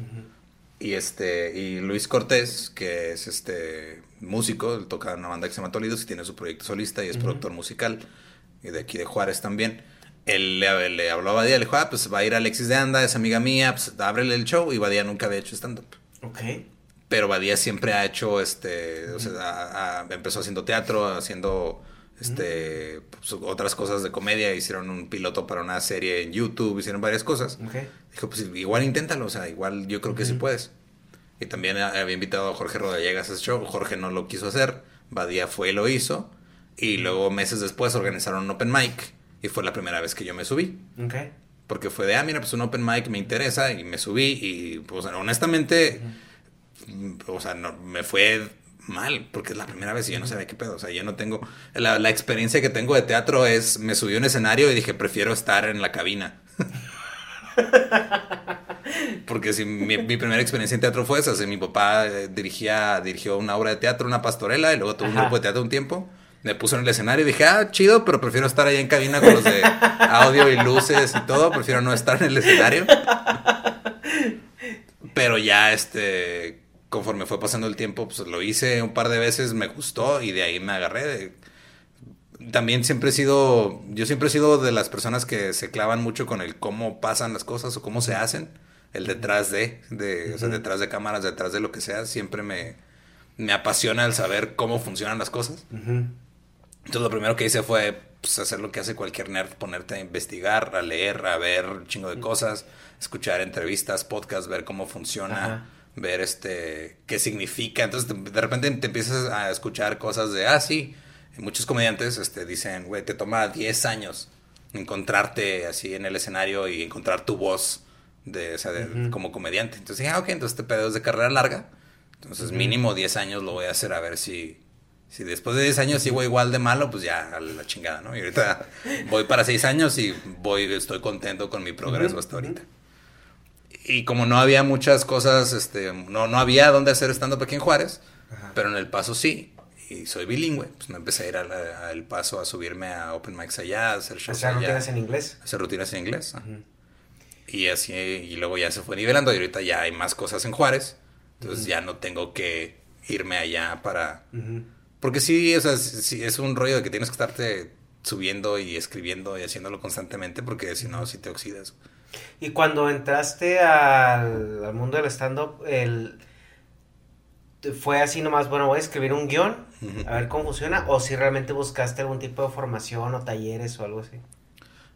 Y este, y Luis Cortés, que es este músico, él toca en una banda que se llama Tolidos y tiene su proyecto solista y es productor musical, y de aquí de Juárez también. Él le, le habló a Badía, le dijo, ah, pues va a ir Alexis de Anda, es amiga mía, pues ábrele el show, y Badía nunca había hecho stand-up. Ok. Pero Badía siempre ha hecho, este, o sea, empezó haciendo teatro, haciendo, este, pues, otras cosas de comedia, hicieron un piloto para una serie en YouTube, hicieron varias cosas. Ok. Dijo, pues igual inténtalo, o sea, igual yo creo que sí puedes. Y también había invitado a Jorge Rodallegas a ese show, Jorge no lo quiso hacer, Badía fue y lo hizo, y luego meses después organizaron un open mic, y fue la primera vez que yo me subí. Porque fue de, ah, mira, pues un open mic me interesa y me subí y, pues, honestamente, o sea, no, me fue mal porque es la primera vez y yo no sabía qué pedo. O sea, yo no tengo, la, la experiencia que tengo de teatro es, me subí a un escenario y dije, prefiero estar en la cabina. Porque si mi, mi primera experiencia en teatro fue esa, o sea, mi papá eh, dirigía, dirigió una obra de teatro, una pastorela, y luego tuvo un grupo de teatro un tiempo. Me puso en el escenario y dije, ah, chido, pero prefiero estar allá en cabina con los de audio y luces y todo. Prefiero no estar en el escenario. Pero ya, este, conforme fue pasando el tiempo, pues lo hice un par de veces, me gustó y de ahí me agarré. de- También siempre he sido, yo siempre he sido de las personas que se clavan mucho con el cómo pasan las cosas o cómo se hacen. El detrás de, de o sea, detrás de cámaras, detrás de lo que sea, siempre me, me apasiona el saber cómo funcionan las cosas. Ujú. Entonces lo primero que hice fue pues, hacer lo que hace cualquier nerd, ponerte a investigar, a leer, a ver un chingo de cosas, escuchar entrevistas, podcasts, ver cómo funciona, Ajá. ver este qué significa. Entonces te- de repente te empiezas a escuchar cosas de, ah, sí, muchos comediantes este, dicen, güey, te toma 10 años encontrarte así en el escenario y encontrar tu voz de, o sea, de- como comediante. Entonces dije, ah, ok, entonces este pedo es de carrera larga. Entonces mínimo 10 años lo voy a hacer a ver si, si después de 10 años sigo igual de malo, pues ya a la chingada, ¿no? Y ahorita voy para 6 años y voy, estoy contento con mi progreso hasta ahorita. Y como no había muchas cosas, este, no, no había dónde hacer stand-up aquí en Juárez, pero en El Paso sí. Y soy bilingüe, pues me empecé a ir a la- a El Paso a subirme a open mics allá, a hacer shows Hacer rutinas en inglés. hacer rutinas en inglés. ajá. Y así, y luego ya se fue nivelando y ahorita ya hay más cosas en Juárez. Entonces ya no tengo que irme allá para... Porque sí, o sea, sí, sí, es un rollo de que tienes que estarte subiendo y escribiendo y haciéndolo constantemente porque si no, si te oxidas. Y cuando entraste al, al mundo del stand-up, el, ¿fue así nomás, bueno, voy a escribir un guion, a ver cómo funciona? ¿O si realmente buscaste algún tipo de formación o talleres o algo así?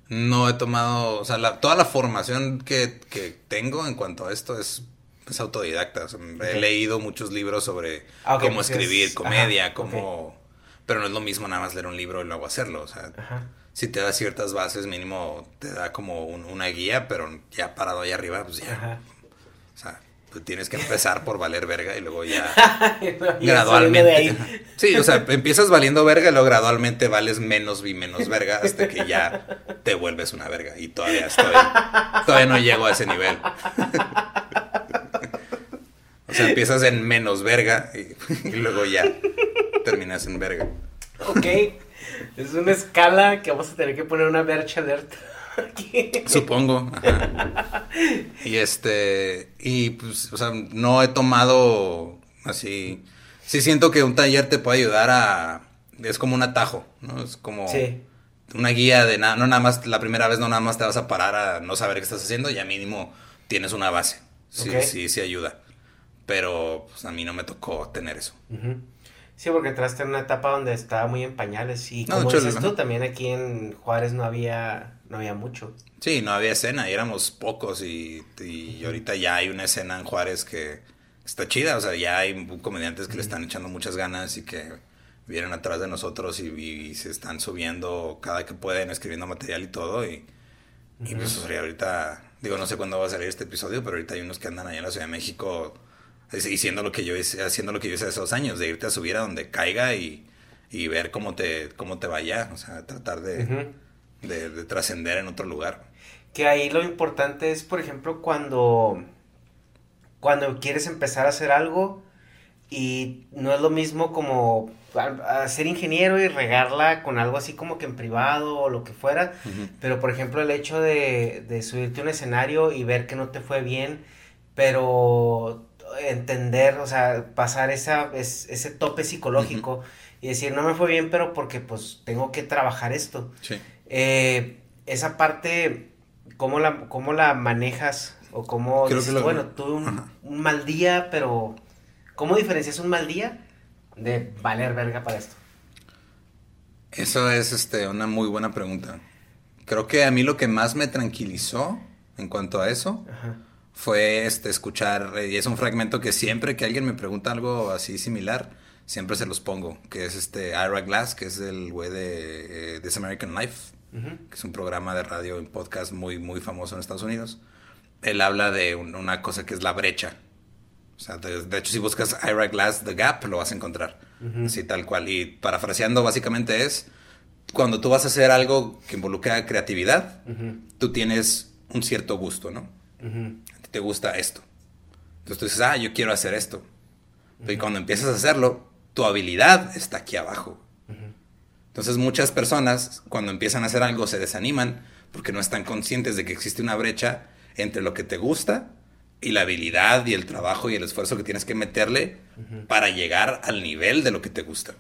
No he tomado, o sea, la- toda la formación que, que tengo en cuanto a esto es, es autodidacta. O sea, He leído muchos libros sobre Ah, cómo pues escribir es- comedia, ajá, cómo... Pero no es lo mismo nada más leer un libro y luego hacerlo. O sea, Ajá. si te da ciertas bases, mínimo te da como un- una guía, pero ya parado ahí arriba, pues ya. Ajá. O sea, pues tienes que empezar por valer verga y luego ya gradualmente. Sí, o sea, empiezas valiendo verga y luego gradualmente vales menos y menos verga hasta que ya te vuelves una verga. Y todavía estoy, todavía no llego a ese nivel. Sea, empiezas en menos verga y, y luego ya terminas en verga. Ok. Es una escala que vamos a tener que poner una merch alert. Supongo. Ajá. Y este, y pues, o sea, no he tomado así. Sí siento que un taller te puede ayudar a, es como un atajo, ¿no? Es como Sí. una guía de nada, no nada más, la primera vez no nada más te vas a parar a no saber qué estás haciendo, ya mínimo tienes una base. Sí, sí, sí ayuda. Pero pues a mí no me tocó tener eso. Sí, porque entraste en una etapa donde estaba muy en pañales y como dices tú, también aquí en Juárez no había, no había mucho. Sí, no había escena y éramos pocos y, y ahorita ya hay una escena en Juárez que está chida, o sea, ya hay comediantes que le están echando muchas ganas y que vienen atrás de nosotros y, y se están subiendo cada que pueden, escribiendo material y todo y, y pues o sea, ahorita, digo, no sé cuándo va a salir este episodio, pero ahorita hay unos que andan allá en la Ciudad de México haciendo lo que yo hice, haciendo lo que yo hice hace dos años, de irte a subir a donde caiga y, y ver cómo te, cómo te vaya, o sea, tratar de, de, de trascender en otro lugar. Que ahí lo importante es, por ejemplo, cuando, cuando quieres empezar a hacer algo y no es lo mismo como a- a ser ingeniero y regarla con algo así como que en privado o lo que fuera, pero por ejemplo el hecho de, de subirte a un escenario y ver que no te fue bien, pero entender, o sea, pasar esa, es- ese tope psicológico y decir, no me fue bien, pero porque pues tengo que trabajar esto. Sí. Eh, esa parte, ¿cómo la, cómo la manejas? O cómo Creo dices, lo- bueno, tuve un mal día, pero ¿cómo diferencias un mal día de valer verga para esto? Eso es este, una muy buena pregunta. Creo que a mí lo que más me tranquilizó en cuanto a eso Ajá. Fue este, escuchar, eh, y es un fragmento que siempre que alguien me pregunta algo así similar, siempre se los pongo, que es este Ira Glass, que es el güey de eh, This American Life, que es un programa de radio y podcast muy, muy famoso en Estados Unidos. Él habla de un- una cosa que es la brecha. O sea, de, de hecho, si buscas Ira Glass The Gap, lo vas a encontrar. Así tal cual. Y parafraseando, básicamente es cuando tú vas a hacer algo que involucra creatividad, tú tienes un cierto gusto, ¿no? Te gusta esto. Entonces tú dices, ah, yo quiero hacer esto. Y cuando empiezas a hacerlo, tu habilidad está aquí abajo. Entonces muchas personas cuando empiezan a hacer algo se desaniman porque no están conscientes de que existe una brecha entre lo que te gusta y la habilidad y el trabajo y el esfuerzo que tienes que meterle para llegar al nivel de lo que te gusta.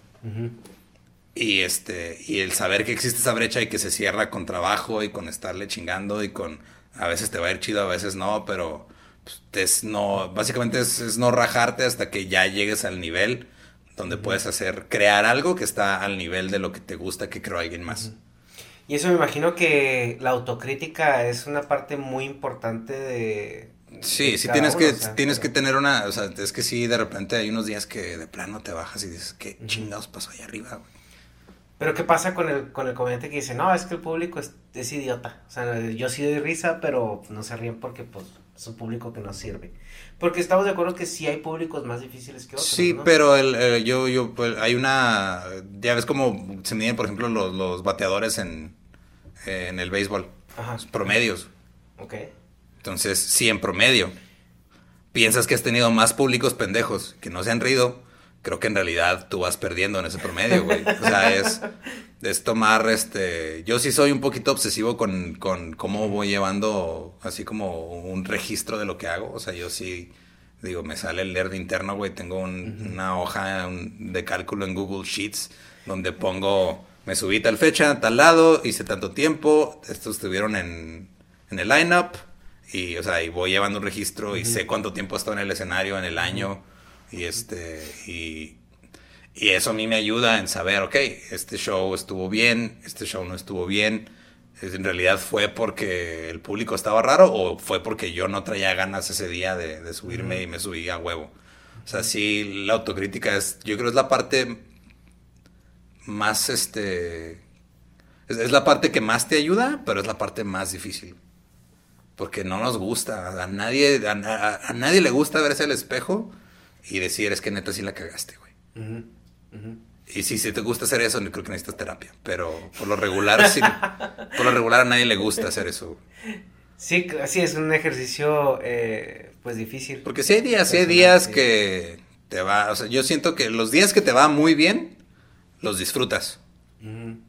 Y este y el saber que existe esa brecha y que se cierra con trabajo y con estarle chingando y con a veces te va a ir chido, a veces no, pero pues, es no básicamente es, es no rajarte hasta que ya llegues al nivel donde puedes hacer crear algo que está al nivel de lo que te gusta que creó alguien más. Y eso me imagino que la autocrítica es una parte muy importante de... Sí, de sí tienes uno, que o sea, tienes que tener una, o sea, es que sí de repente hay unos días que de plano te bajas y dices, ¿qué chingados pasó allá arriba, güey? Pero ¿qué pasa con el, con el comediante que dice, no, es que el público es, es idiota? O sea, yo sí doy risa, pero no se ríen porque pues es un público que no sirve. Porque estamos de acuerdo que sí hay públicos más difíciles que otros, Sí, ¿no? pero el, el- yo, yo, pues, hay una, ya ves cómo se miden, por ejemplo, los, los bateadores en, en el béisbol, Ajá. los promedios. Ok. Entonces, si en promedio piensas que has tenido más públicos pendejos que no se han rido, creo que en realidad tú vas perdiendo en ese promedio, güey. O sea, es, es tomar, este, yo sí soy un poquito obsesivo con, con cómo voy llevando así como un registro de lo que hago. O sea, yo sí, digo, me sale el nerd interno, güey. Tengo un- una hoja un- de cálculo en Google Sheets donde pongo, me subí tal fecha, tal lado, hice tanto tiempo, estos estuvieron en, en el lineup. Y, o sea, y voy llevando un registro y sé cuánto tiempo he estado en el escenario, en el año. Y este, y, y eso a mí me ayuda en saber, ok, este show estuvo bien, este show no estuvo bien. En realidad fue porque el público estaba raro o fue porque yo no traía ganas ese día de, subirme y me subí a huevo. O sea, sí, la autocrítica es, yo creo es la parte más, este, es, la parte que más te ayuda, pero es la parte más difícil. Porque no nos gusta, a nadie, a nadie le gusta verse al espejo y decir, es que neta sí la cagaste, güey. Y si, si te gusta hacer eso, creo que necesitas terapia. Pero por lo regular, sí, por lo regular a nadie le gusta hacer eso. Sí, c- sí, es un ejercicio, eh, pues, difícil. Porque si hay días, sí hay días que te va, o sea, yo siento que los días que te va muy bien, los disfrutas.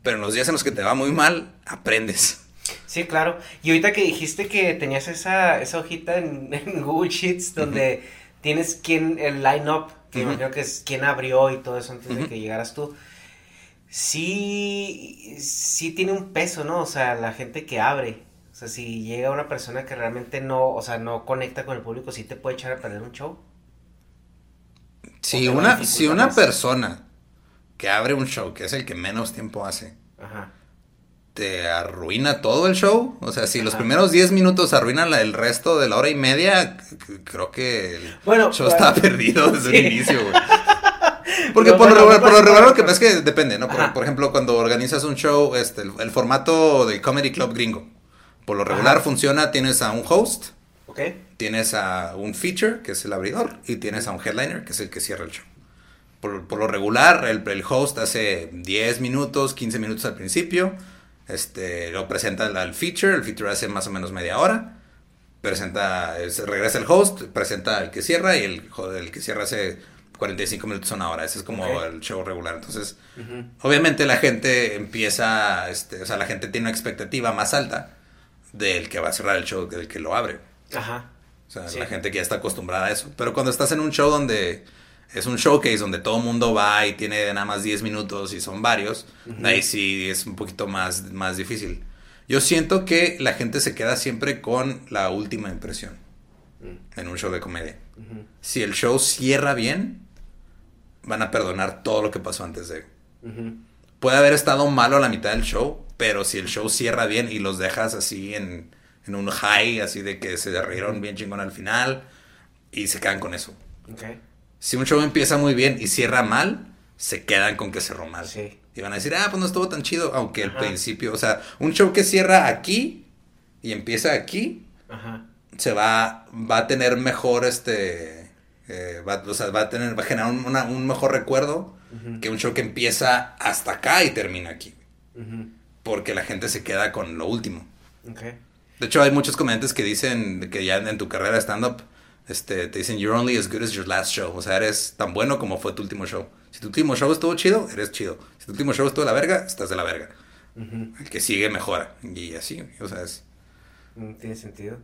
Pero en los días en los que te va muy mal, aprendes. Sí, claro. Y ahorita que dijiste que tenías esa, esa hojita en, en Google Sheets donde tienes quién, el line-up, que imagino que es quién abrió y todo eso antes de que llegaras tú. Sí, sí tiene un peso, ¿no? O sea, la gente que abre. O sea, si llega una persona que realmente no, o sea, no conecta con el público, sí te puede echar a perder un show. Si una, si una más. persona que abre un show, que es el que menos tiempo hace, Ajá. Te arruina todo el show. O sea, si los Ajá. primeros 10 minutos arruinan la- el resto de la hora y media, creo que el Bueno, show bueno. estaba perdido desde Sí. el inicio, güey. Porque por, lo por lo regular lo que pasa es que depende, ¿no? Por, por ejemplo, cuando organizas un show, este, el, el formato de comedy club gringo, por lo regular Ajá. funciona, tienes a un host, ¿Ok? tienes a un feature, que es el abridor, y tienes a un headliner, que es el que cierra el show. Por, por lo regular, el, el host hace 10 minutos, 15 minutos al principio, este, lo presenta al, feature, el feature hace más o menos media hora, presenta, se regresa el host, presenta el que cierra, y el, el que cierra hace 45 minutos una hora, ese es como el show regular, entonces... Obviamente la gente empieza, este, o sea, la gente tiene una expectativa más alta del que va a cerrar el show que del que lo abre. Ajá. O sea, Sí. la gente que ya está acostumbrada a eso. Pero cuando estás en un show donde es un showcase, donde todo el mundo va y tiene nada más 10 minutos y son varios, ahí sí es un poquito más, más difícil. Yo siento que la gente se queda siempre con la última impresión en un show de comedia. Si el show cierra bien, van a perdonar todo lo que pasó antes de... Ujú. Puede haber estado malo a la mitad del show, pero si el show cierra bien y los dejas así en, en un high, así de que se rieron bien chingón al final y se quedan con eso. Ok. Si un show empieza muy bien y cierra mal, se quedan con que cerró mal. Sí. Y van a decir, ah, pues no estuvo tan chido, aunque al principio, o sea, un show que cierra aquí y empieza aquí, Ajá. se va, va a tener mejor este, eh, va, o sea, va a tener, va a generar un, una- un mejor recuerdo que un show que empieza hasta acá y termina aquí. Porque la gente se queda con lo último. Ok. De hecho, hay muchos comediantes que dicen que ya en tu carrera de stand-up, este, te dicen, you're only as good as your last show. O sea, eres tan bueno como fue tu último show. Si tu último show estuvo chido, eres chido. Si tu último show estuvo de la verga, estás de la verga. El que sigue mejora. Y así, o sea, es... Mm, Tiene sentido.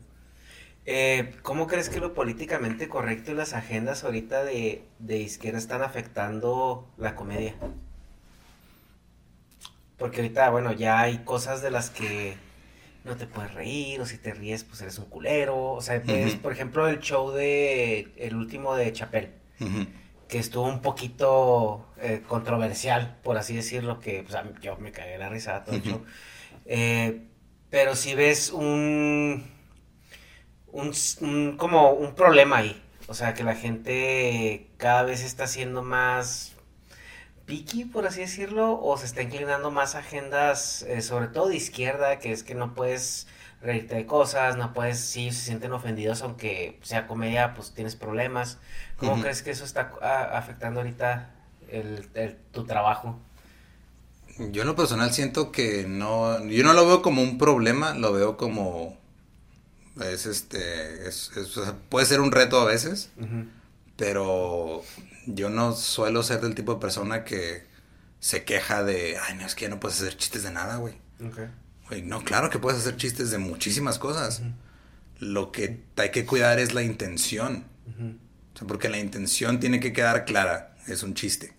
Eh, ¿Cómo crees que lo políticamente correcto y las agendas ahorita de, de izquierda están afectando la comedia? Porque ahorita, bueno, ya hay cosas de las que no te puedes reír, o si te ríes, pues eres un culero. O sea, ves, Ujú. por ejemplo, el show de, el último de Chapel, que estuvo un poquito eh, controversial, por así decirlo, que pues, mí- yo me cagué la risa todo el show. Eh, pero si ves un, un, un- como un problema ahí. O sea, que la gente cada vez está siendo más picky, por así decirlo, o se está inclinando más a agendas, eh, sobre todo de izquierda, que es que no puedes reírte de cosas, no puedes, si ellos se sienten ofendidos, aunque sea comedia, pues tienes problemas. ¿Cómo crees que eso está afectando ahorita el, el- tu trabajo? Yo en lo personal siento que no, yo no lo veo como un problema, lo veo como, es este, es, es- puede ser un reto a veces, pero yo no suelo ser del tipo de persona que se queja de, ay, no, es que ya no puedes hacer chistes de nada, güey. Güey, no, claro que puedes hacer chistes de muchísimas cosas. Lo que hay que cuidar es la intención. O sea, porque la intención tiene que quedar clara. Es un chiste.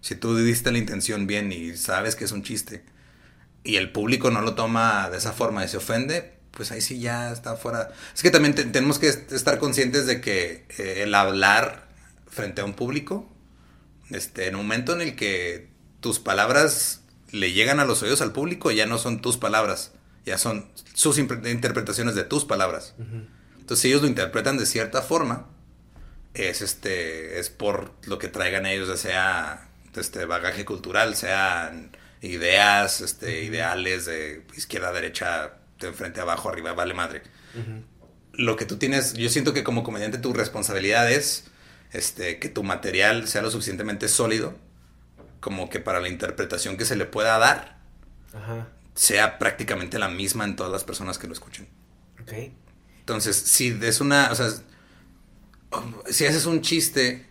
Si tú diste la intención bien y sabes que es un chiste y el público no lo toma de esa forma y se ofende, pues ahí sí ya está fuera. Es que también te- tenemos que est- estar conscientes de que eh, el hablar frente a un público, este, en un momento en el que tus palabras le llegan a los oídos al público, ya no son tus palabras, ya son sus interpretaciones de tus palabras. Entonces, si ellos lo interpretan de cierta forma, es este es por lo que traigan ellos, ya sea este bagaje cultural, sean ideas, este, ideales de izquierda, derecha, de frente abajo, arriba, vale madre. Lo que tú tienes, yo siento que como comediante tu responsabilidad es este, que tu material sea lo suficientemente sólido como que para la interpretación que se le pueda dar Ajá, sea prácticamente la misma en todas las personas que lo escuchen. ok. Entonces, si es una, o sea, si haces un chiste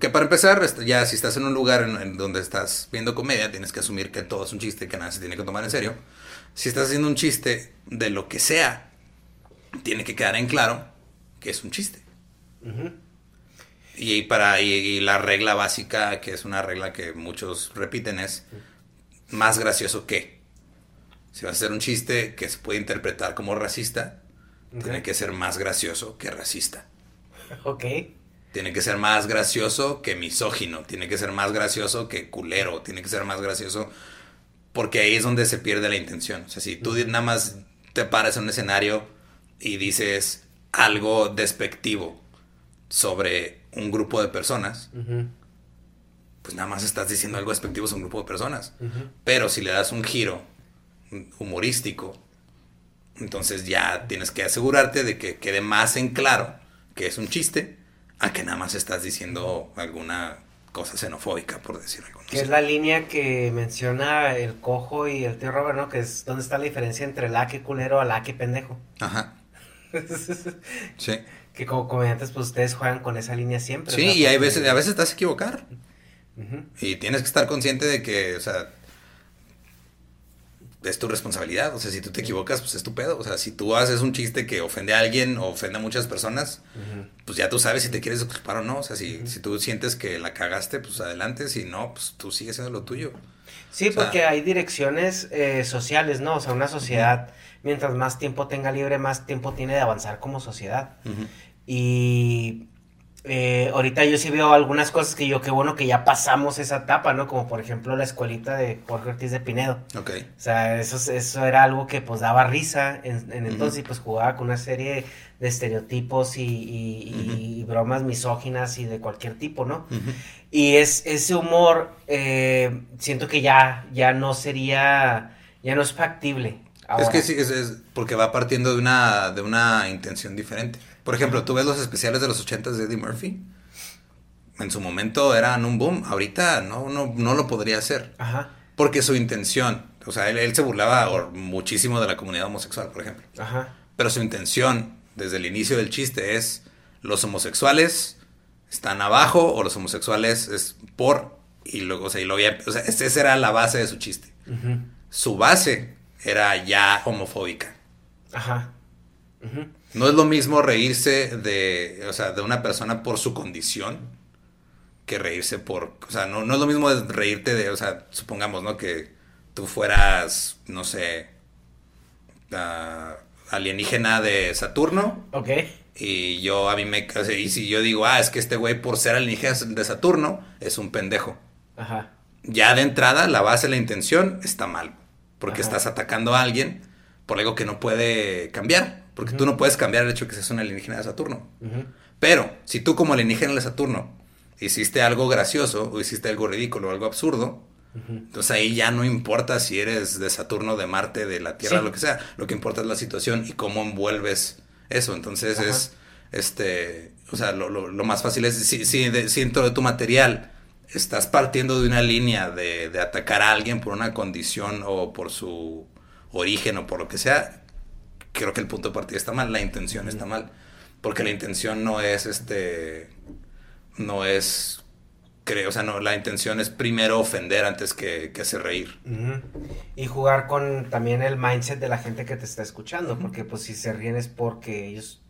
Que para empezar, este, ya si estás en un lugar en, en donde estás viendo comedia, tienes que asumir que todo es un chiste, que nada se tiene que tomar en serio. Si estás haciendo un chiste de lo que sea, tiene que quedar en claro que es un chiste. Y para y, y la regla básica, que es una regla que muchos repiten, es más gracioso que. Si vas a hacer un chiste que se puede interpretar como racista, tiene que ser más gracioso que racista. Ok. Tiene que ser más gracioso que misógino. Tiene que ser más gracioso que culero. Tiene que ser más gracioso. Porque ahí es donde se pierde la intención. O sea, si tú nada más te paras en un escenario y dices algo despectivo sobre un grupo de personas, pues nada más estás diciendo algo despectivo sobre un grupo de personas. Pero si le das un giro humorístico, entonces ya tienes que asegurarte de que quede más en claro que es un chiste a que nada más estás diciendo alguna cosa xenofóbica, por decir algo. Que es la línea que menciona el cojo y el tío Robert, ¿no? Que es dónde está la diferencia entre la que culero a la que pendejo. Ajá. Sí. Que como comediantes, pues ustedes juegan con esa línea siempre. Sí, o sea, y hay porque- veces, a veces te vas a equivocar. Y tienes que estar consciente de que, o sea, es tu responsabilidad. O sea, si tú te equivocas, pues es tu pedo. O sea, si tú haces un chiste que ofende a alguien o ofende a muchas personas, pues ya tú sabes si te quieres disculpar o no. O sea, si, si tú sientes que la cagaste, pues adelante. Si no, pues tú sigues haciendo lo tuyo. Sí, O sea- porque hay direcciones eh, sociales, ¿no? O sea, una sociedad, mientras más tiempo tenga libre, más tiempo tiene de avanzar como sociedad. Y eh, ahorita yo sí veo algunas cosas que yo, qué bueno que ya pasamos esa etapa, ¿no? Como por ejemplo la escuelita de Jorge Ortiz de Pinedo. Ok. O sea, eso, es- eso era algo que pues daba risa en, en entonces y pues jugaba con una serie de estereotipos y, y- y bromas misóginas y de cualquier tipo, ¿no? Y es ese humor, eh, siento que ya, ya no sería, ya no es factible. ahora. Es que sí, es, es porque va partiendo de una, de una intención diferente. Por ejemplo, tú ves los especiales de los ochentas de Eddie Murphy. En su momento eran un boom. Ahorita no, no, no lo podría hacer. Ajá, Porque su intención, o sea, él, él se burlaba muchísimo de la comunidad homosexual, por ejemplo. ajá, Pero su intención, desde el inicio del chiste, es los homosexuales están abajo o los homosexuales es por. Y luego, o sea, y lo había- o sea, esa era la base de su chiste. ujú, Su base era ya homofóbica. ajá, ujú, No es lo mismo reírse de, o sea, de una persona por su condición que reírse por, o sea, no, no es lo mismo reírte de, o sea, supongamos, ¿no? Que tú fueras, no sé, alienígena de Saturno ok, y yo a mí me, o sea, y si yo digo, ah, es que este güey por ser alienígena de Saturno es un pendejo. ajá, Ya de entrada, la base, la intención está mal. Porque Ajá. estás atacando a alguien por algo que no puede cambiar. Porque tú no puedes cambiar el hecho de que seas un alienígena de Saturno. Pero, si tú como alienígena de Saturno hiciste algo gracioso o hiciste algo ridículo o algo absurdo, entonces ahí ya no importa si eres de Saturno, de Marte, de la Tierra, Sí. lo que sea. Lo que importa es la situación y cómo envuelves eso. Entonces Ajá. es, este, o sea, lo, lo- lo más fácil es, si, si, de- si dentro de tu material estás partiendo de una línea de, de atacar a alguien por una condición o por su origen o por lo que sea, creo que el punto de partida está mal, la intención está mal. Porque la intención no es este. No es. Creo, o sea, no, la intención es primero ofender antes que, que hacer reír. Y jugar con también el mindset de la gente que te está escuchando, porque pues si se ríen es porque ellos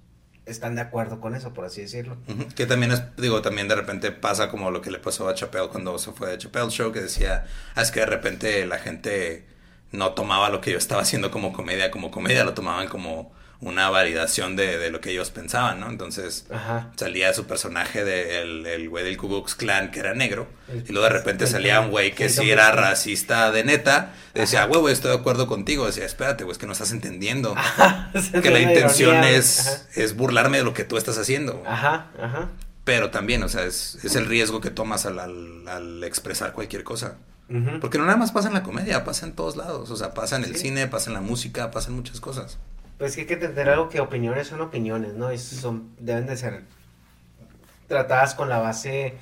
están de acuerdo con eso, por así decirlo. Que también es, digo, también de repente pasa como lo que le pasó a Chappelle cuando se fue de Chappelle Show, que decía, ah, es que de repente la gente no tomaba lo que yo estaba haciendo como comedia, como comedia, lo tomaban como una validación de, de lo que ellos pensaban, ¿no? Entonces Ajá. salía su personaje del el güey del Ku Klux Klan que era negro, El- y luego de repente el- salía un güey que sí era racista de neta, decía, güey, güey, estoy de acuerdo contigo, decía, espérate, güey, es que no estás entendiendo que la intención ironía. es, es burlarme de lo que tú estás haciendo. Ajá. ajá. Pero también, o sea, es, es el riesgo que tomas al, al- al expresar cualquier cosa. Porque no nada más pasa en la comedia, pasa en todos lados. O sea, pasa en el Sí. cine, pasa en la música, pasa en muchas cosas. Pues que hay que entender algo que opiniones son opiniones, ¿no? Y son, deben de ser tratadas con la base,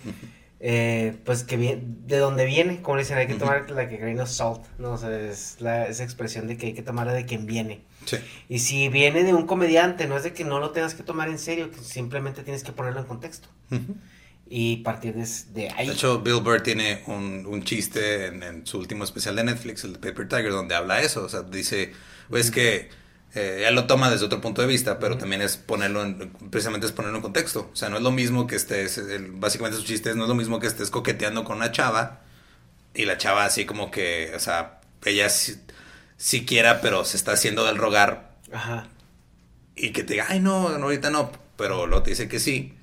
eh, pues que viene, de donde viene, como dicen, hay que tomar la que grain of salt, ¿no? O sea, es la, esa expresión de que hay que tomarla de quien viene. Sí. Y si viene de un comediante, no es de que no lo tengas que tomar en serio, que simplemente tienes que ponerlo en contexto. Y partir de, de ahí. De hecho, Bill Burr tiene un, un chiste en, en, su último especial de Netflix, el de Paper Tiger, donde habla eso. O sea, dice, pues que eh, él lo toma desde otro punto de vista, pero también es ponerlo en, precisamente es ponerlo en contexto. O sea, no es lo mismo que estés, el, básicamente su chiste es, no es lo mismo que estés coqueteando con una chava y la chava así como que, o sea, ella sí, sí quiera, pero se está haciendo del rogar. Ajá. Y que te diga, ay, no, no, ahorita no, pero luego te dice que sí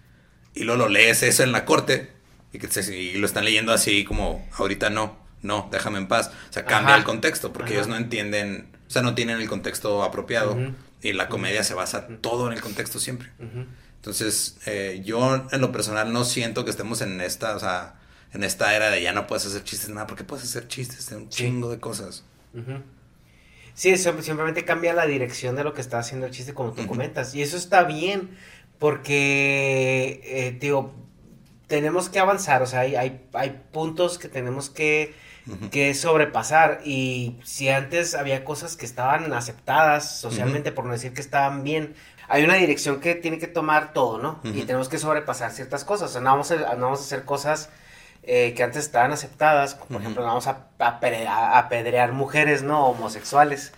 y luego lo lees eso en la corte y, que te, y lo están leyendo así como, ahorita no, no, déjame en paz. O sea, cambia Ajá. el contexto porque Ajá. ellos no entienden, o sea, no tienen el contexto apropiado Ujú. y la comedia se basa todo en el contexto siempre. Ujú. Entonces, eh, yo en lo personal no siento que estemos en esta, o sea, en esta era de ya no puedes hacer chistes nada, porque puedes hacer chistes de un chingo de cosas. Sí, eso simplemente cambia la dirección de lo que está haciendo el chiste, como tú comentas. Y eso está bien, porque, eh, digo, tenemos que avanzar, o sea, hay, hay, hay puntos que tenemos que, que sobrepasar. Y si antes había cosas que estaban aceptadas socialmente, por no decir que estaban bien, hay una dirección que tiene que tomar todo, ¿no? Y tenemos que sobrepasar ciertas cosas. O sea, no vamos a, no vamos a hacer cosas eh, que antes estaban aceptadas, como por ejemplo, no vamos a apedrear mujeres, ¿no? Homosexuales,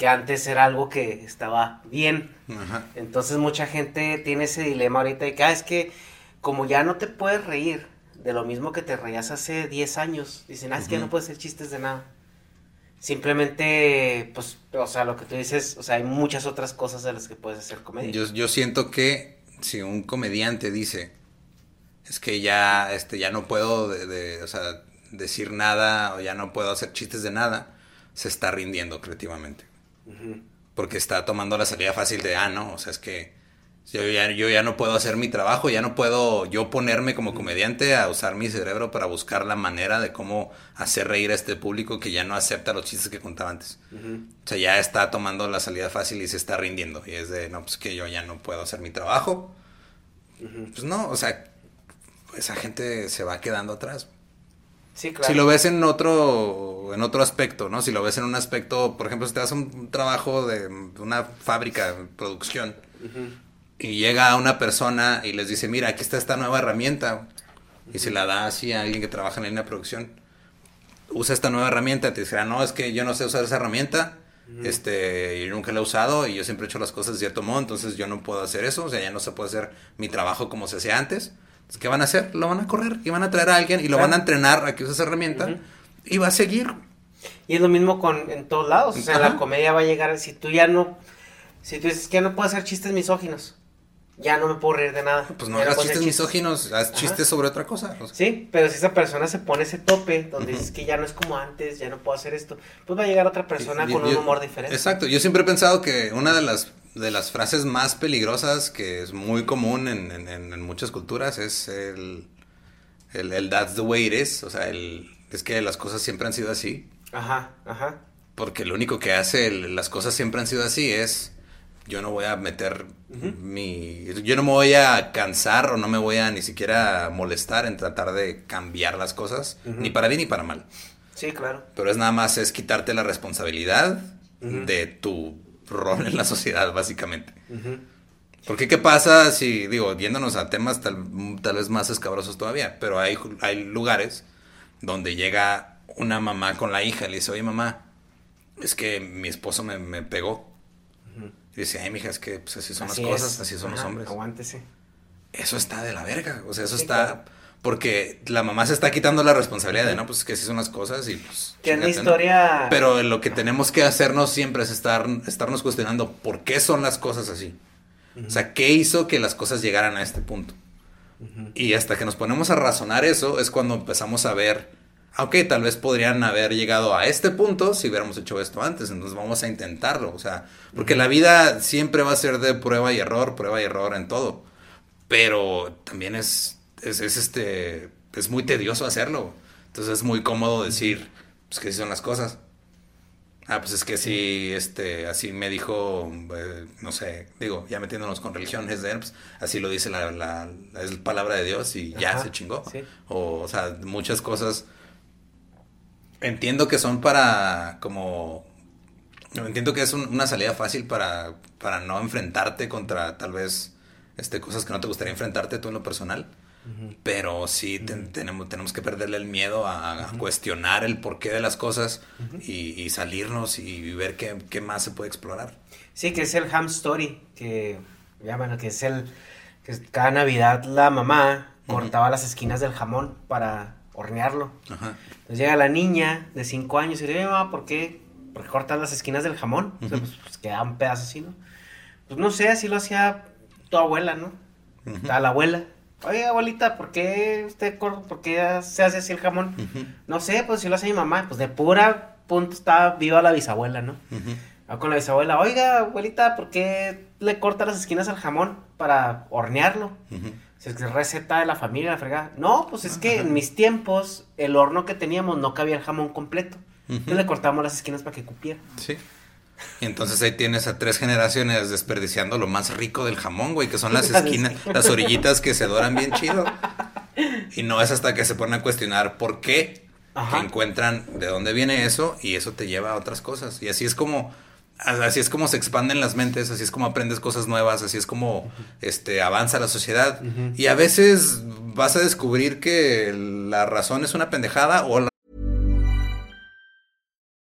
que antes era algo que estaba bien. Ajá. Entonces mucha gente tiene ese dilema ahorita de que, ah, es que como ya no te puedes reír de lo mismo que te reías hace 10 años, dicen, ah, es que ya no puedes hacer chistes de nada. Simplemente, pues, o sea, lo que tú dices, o sea, hay muchas otras cosas de las que puedes hacer comedia. Yo, yo siento que si un comediante dice, es que ya, este, ya no puedo de, de, o sea, decir nada o ya no puedo hacer chistes de nada, se está rindiendo creativamente. Porque está tomando la salida fácil de, ah, no, o sea, es que yo ya, yo ya no puedo hacer mi trabajo, ya no puedo yo ponerme como comediante a usar mi cerebro para buscar la manera de cómo hacer reír a este público que ya no acepta los chistes que contaba antes. O sea, ya está tomando la salida fácil y se está rindiendo. Y es de, no, pues que yo ya no puedo hacer mi trabajo. Pues no, o sea, esa gente se va quedando atrás. Sí, claro. Si lo ves en otro, en otro aspecto, ¿no? Si lo ves en un aspecto, por ejemplo, si te das un trabajo de una fábrica, producción, y llega una persona y les dice, mira, aquí está esta nueva herramienta, y se la da así a alguien que trabaja en la línea de producción, usa esta nueva herramienta, te dirá, no, es que yo no sé usar esa herramienta, este, yo nunca la he usado y yo siempre he hecho las cosas de cierto modo, entonces yo no puedo hacer eso, o sea, ya no se puede hacer mi trabajo como se hacía antes. Entonces, ¿Qué van a hacer? Lo van a correr y van a traer a alguien y lo Claro. van a entrenar a que use esa herramienta y va a seguir. Y es lo mismo con en todos lados. O sea, Ajá. la comedia va a llegar. Si tú ya no. Si tú dices que ya no puedo hacer chistes misóginos. Ya no me puedo reír de nada. Pues no hagas chistes misóginos, haz Ajá. chistes sobre otra cosa. o sea. Sí, pero si esa persona se pone ese tope donde dices que ya no es como antes, ya no puedo hacer esto, pues va a llegar otra persona con yo- un humor diferente. Exacto, yo siempre he pensado que una de las, de las frases más peligrosas que es muy común en, en- en- en muchas culturas es el, el, el that's the way it is, o sea, el, es que las cosas siempre han sido así, Ajá, ajá. porque lo único que hace el- las cosas siempre han sido así es yo no voy a meter mi yo no me voy a cansar o no me voy a ni siquiera molestar en tratar de cambiar las cosas, ni para bien ni para mal. Sí, claro. Pero es nada más es quitarte la responsabilidad de tu rol en la sociedad, básicamente. Ujú. Porque qué pasa si, digo, yéndonos a temas tal, tal vez más escabrosos todavía, pero hay, hay lugares donde llega una mamá con la hija y le dice, oye mamá, es que mi esposo me, me pegó. Y dice, ay mija, es que pues, así son Así las cosas, es. así son los hombres. Aguántese. Eso está de la verga, o sea, eso Sí, está... claro. Porque la mamá se está quitando la responsabilidad de, no, pues es que así son las cosas y pues... Que es ¿no?". historia. Pero lo que tenemos que hacernos siempre es estar, estarnos cuestionando por qué son las cosas así. O sea, ¿qué hizo que las cosas llegaran a este punto? Y hasta que nos ponemos a razonar eso es cuando empezamos a ver, ah, ok, tal vez podrían haber llegado a este punto si hubiéramos hecho esto antes, entonces vamos a intentarlo. O sea, porque la vida siempre va a ser de prueba y error, prueba y error en todo. Pero también es, es, es, este, es muy tedioso hacerlo. Entonces es muy cómodo decir, pues que así son las cosas. Ah, pues es que sí, este, así me dijo, eh, no sé, digo, ya metiéndonos con religiones, de, pues, así lo dice la, la, la- es palabra de Dios y ya Ajá, se chingó. sí. O, o sea, muchas cosas entiendo que son para como entiendo que es un- una salida fácil para, para no enfrentarte contra tal vez este cosas que no te gustaría enfrentarte tú en lo personal Pero sí tenemos, tenemos que perderle el miedo a, cuestionar el porqué de las cosas y, salirnos y ver qué, qué, más se puede explorar. Sí, que es el ham story, que llaman, que es el que cada Navidad la mamá cortaba las esquinas del jamón para hornearlo. Entonces llega la niña de 5 años y le dice, mamá, ¿por qué, ¿por qué cortas las esquinas del jamón? pues, pues quedaban pedazos así, ¿no? Pues no sé, así lo hacía tu abuela, ¿no? la abuela. Oye, abuelita, ¿por qué usted por qué se hace así el jamón? No sé, pues si lo hace mi mamá, pues de pura punto está viva la bisabuela, ¿no? con la bisabuela, oiga, abuelita, ¿por qué le corta las esquinas al jamón para hornearlo? Si es que receta de la familia, la fregada. No, pues es que en mis tiempos el horno que teníamos no cabía el jamón completo. Entonces le cortamos las esquinas para que cupiera. Sí. Y entonces ahí tienes a tres generaciones desperdiciando lo más rico del jamón, güey, que son las esquinas, las orillitas que se doran bien chido. Y no es hasta que se ponen a cuestionar por qué, que encuentran de dónde viene eso y eso te lleva a otras cosas. Y así es como así es como se expanden las mentes, así es como aprendes cosas nuevas, así es como este avanza la sociedad. Y a veces vas a descubrir que la razón es una pendejada o la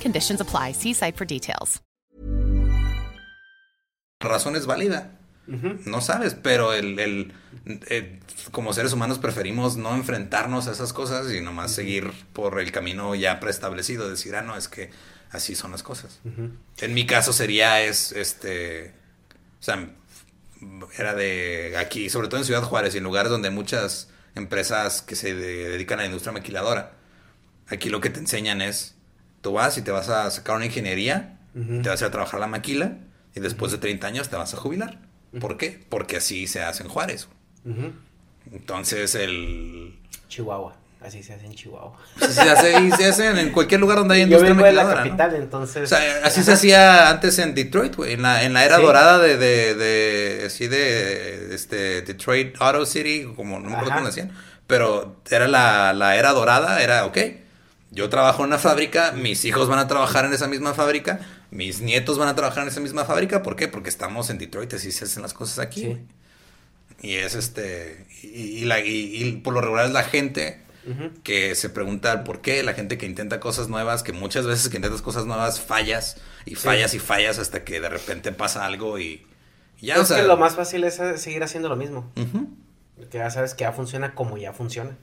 conditions apply. See site for details. La razón es válida. No sabes, pero el, el, eh, como seres humanos preferimos no enfrentarnos a esas cosas y nomás seguir por el camino ya preestablecido. Decir, ah, no, es que así son las cosas. En mi caso sería, es, este, o sea, era de aquí, sobre todo en Ciudad Juárez y en lugares donde muchas empresas que se dedican a la industria maquiladora. Aquí lo que te enseñan es, tú vas y te vas a sacar una ingeniería, te vas a, a trabajar la maquila y después de 30 años te vas a jubilar. ¿Por qué? Porque así se hace en Juárez. Entonces el... Chihuahua. Así se hace en Chihuahua. se hace, y se hace en cualquier lugar donde hay industria Yo la capital, entonces... así se hacía antes en Detroit, güey. En la, en la era dorada de, de, de, así de, este, Detroit Auto City, como no me acuerdo cómo decían. Pero era la, la era dorada, era, ok, yo trabajo en una fábrica, mis hijos van a trabajar en esa misma fábrica, mis nietos van a trabajar en esa misma fábrica. ¿Por qué? Porque estamos en Detroit, así se hacen las cosas aquí. Y es este, y, la, y por lo regular es la gente que se pregunta por qué, la gente que intenta cosas nuevas, que muchas veces que intentas cosas nuevas fallas y fallas y fallas hasta que de repente pasa algo y, ya. Es que lo más fácil es seguir haciendo lo mismo. Que ya sabes que ya funciona como ya funciona.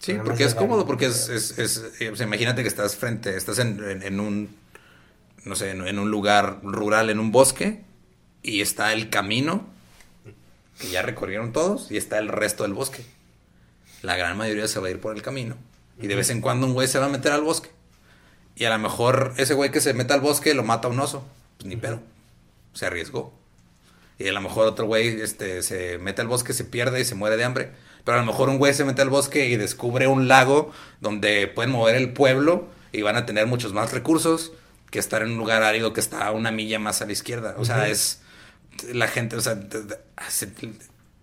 Sí, porque es cómodo, porque es, es, es eh, imagínate que estás frente, estás en, en, un, no sé, en, un lugar rural, en un bosque, y está el camino, que ya recorrieron todos, y está el resto del bosque la gran mayoría se va a ir por el camino. Y de vez en cuando un güey se va a meter al bosque. Y a lo mejor ese güey que se mete al bosque lo mata un oso. Pues ni pedo. Se arriesgó. Y a lo mejor otro güey este, se mete al bosque, se pierde y se muere de hambre. Pero a lo mejor un güey se mete al bosque y descubre un lago donde pueden mover el pueblo y van a tener muchos más recursos que estar en un lugar árido que está una milla más a la izquierda. O sea, es la gente, o sea,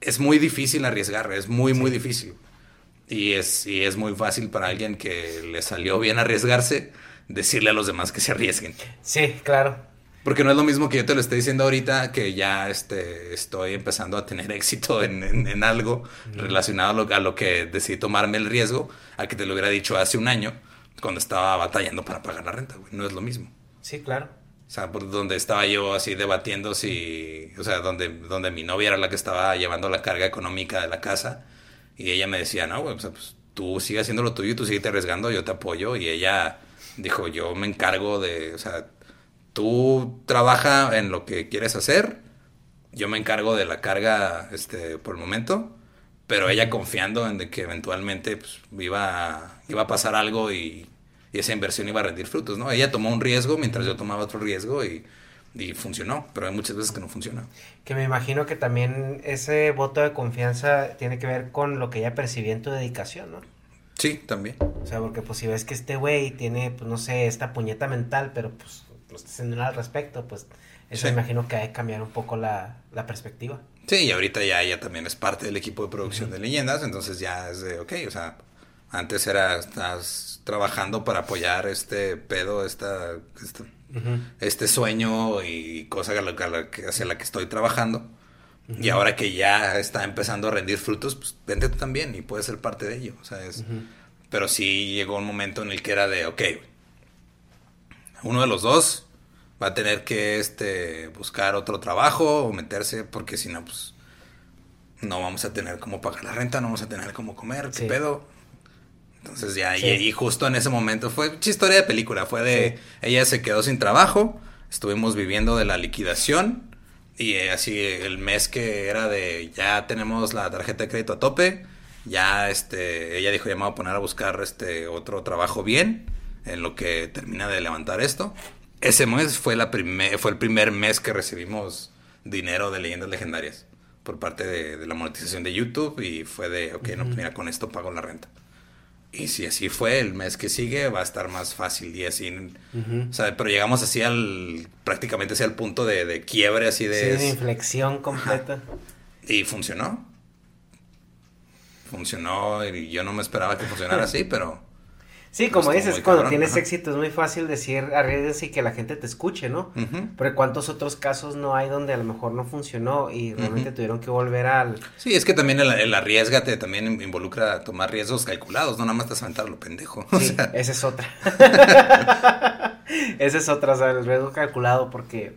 es muy difícil arriesgar, es muy, muy difícil. Y es, y es muy fácil para alguien que le salió bien arriesgarse decirle a los demás que se arriesguen. Sí, claro. Porque no es lo mismo que yo te lo esté diciendo ahorita, que ya este, estoy empezando a tener éxito en, algo relacionado a lo, a lo, que decidí tomarme el riesgo, a que te lo hubiera dicho hace un año, cuando estaba batallando para pagar la renta, No es lo mismo. Sí, claro. O sea, por donde estaba yo así debatiendo si, o sea, donde, donde mi novia era la que estaba llevando la carga económica de la casa, y ella me decía, no, güey, o sea, pues tú sigue haciendo lo tuyo, tú sigue arriesgando, yo te apoyo, y ella dijo, yo me encargo de, o sea, tú trabaja en lo que quieres hacer, yo me encargo de la carga este, por el momento, pero ella confiando en de que eventualmente pues, iba, iba a pasar algo y, esa inversión iba a rendir frutos, ¿no? Ella tomó un riesgo mientras yo tomaba otro riesgo y, y funcionó, pero hay muchas veces que no funciona. Que me imagino que también ese voto de confianza tiene que ver con lo que ella percibía en tu dedicación, ¿no? Sí, también. O sea, porque pues si ves que este güey tiene, pues no sé, esta puñeta mental, pero pues no está haciendo nada al respecto, pues eso me imagino que hay que cambiar un poco la, perspectiva. Sí, y ahorita ya ella también es parte del equipo de producción de leyendas, entonces ya es de, ok, o sea, antes era, estás trabajando para apoyar este pedo, esta, este, este sueño y cosa hacia la que estoy trabajando. Y ahora que ya está empezando a rendir frutos, pues vente tú también y puedes ser parte de ello. O sea, es, Pero sí llegó un momento en el que era de, ok, uno de los dos va a tener que este, buscar otro trabajo o meterse, porque si no, pues no vamos a tener cómo pagar la renta, no vamos a tener cómo comer, qué pedo. Entonces ya, y, justo en ese momento fue historia de película, fue de, ella se quedó sin trabajo, estuvimos viviendo de la liquidación y eh, así el mes que era de ya tenemos la tarjeta de crédito a tope, ya este, ella dijo ya me voy a poner a buscar este otro trabajo bien en lo que termina de levantar esto. Ese mes fue, la primer, fue el primer mes que recibimos dinero de leyendas legendarias por parte de, la monetización de YouTube y fue de, ok, no, pues mira, con esto pago la renta. Y si así fue, el mes que sigue va a estar más fácil y así. o sea, pero llegamos así al, prácticamente así al punto de, quiebre, así de... Sí, de inflexión completa. Y funcionó. Funcionó y yo no me esperaba que funcionara así, pero... Sí, como dices, cuando tienes éxito es muy fácil decir arriesgues y que la gente te escuche, ¿no? Pero ¿cuántos otros casos no hay donde a lo mejor no funcionó y realmente tuvieron que volver al... Sí, es que también el, el, arriesgate también involucra tomar riesgos calculados, no nada más te has lo pendejo. Sí, esa es otra. esa es otra, o sea, el riesgo calculado porque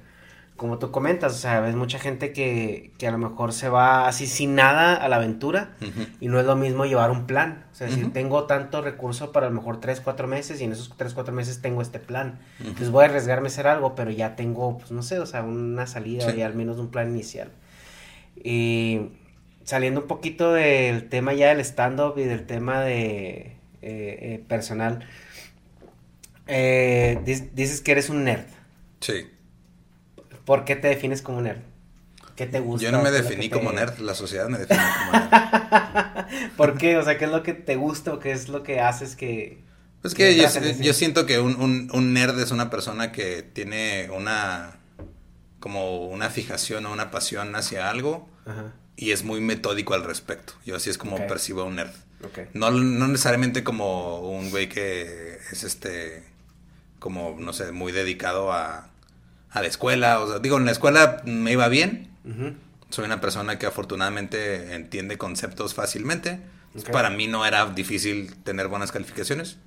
como tú comentas, o sea, ves mucha gente que, que a lo mejor se va así sin nada a la aventura y no es lo mismo llevar un plan. O sea, si tengo tanto recurso para a lo mejor tres, cuatro meses y en esos tres, cuatro meses tengo este plan. Entonces voy a arriesgarme a hacer algo, pero ya tengo, pues no sé, o sea, una salida y al menos un plan inicial. Y saliendo un poquito del tema ya del stand-up y del tema de eh, eh, personal, eh, dices que eres un nerd. Sí. ¿Por qué te defines como nerd? ¿Qué te gusta? Yo no me definí como nerd, la sociedad me define como nerd. ¿Por qué? O sea, ¿qué es lo que te gusta o qué es lo que haces que... Pues que yo, siento que un, nerd es una persona que tiene una... como una fijación o una pasión hacia algo y es muy metódico al respecto. Yo así es como percibo a un nerd. No, no necesariamente como un güey que es este... como, no sé, muy dedicado a a la escuela. O sea, digo, en la escuela me iba bien. Soy una persona que afortunadamente entiende conceptos fácilmente. Para mí no era difícil tener buenas calificaciones.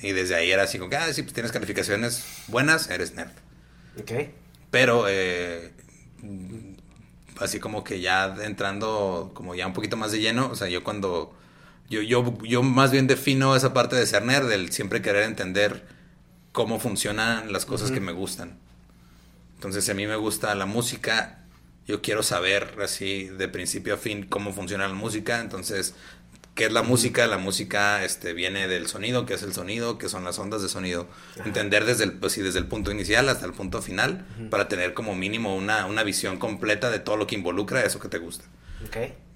Y desde ahí era así como que, ah, sí, pues tienes calificaciones buenas, eres nerd. Ok. Pero, eh, así como que ya entrando como ya un poquito más de lleno, o sea, yo cuando... Yo, yo, yo más bien defino esa parte de ser nerd, del siempre querer entender cómo funcionan las cosas que me gustan. Entonces, si a mí me gusta la música, yo quiero saber así de principio a fin cómo funciona la música. Entonces, ¿Qué es la música? La música este, viene del sonido, ¿qué es el sonido? ¿Qué son las ondas de sonido? Entender desde el, pues, sí, desde el punto inicial hasta el punto final para tener como mínimo una, una visión completa de todo lo que involucra eso que te gusta.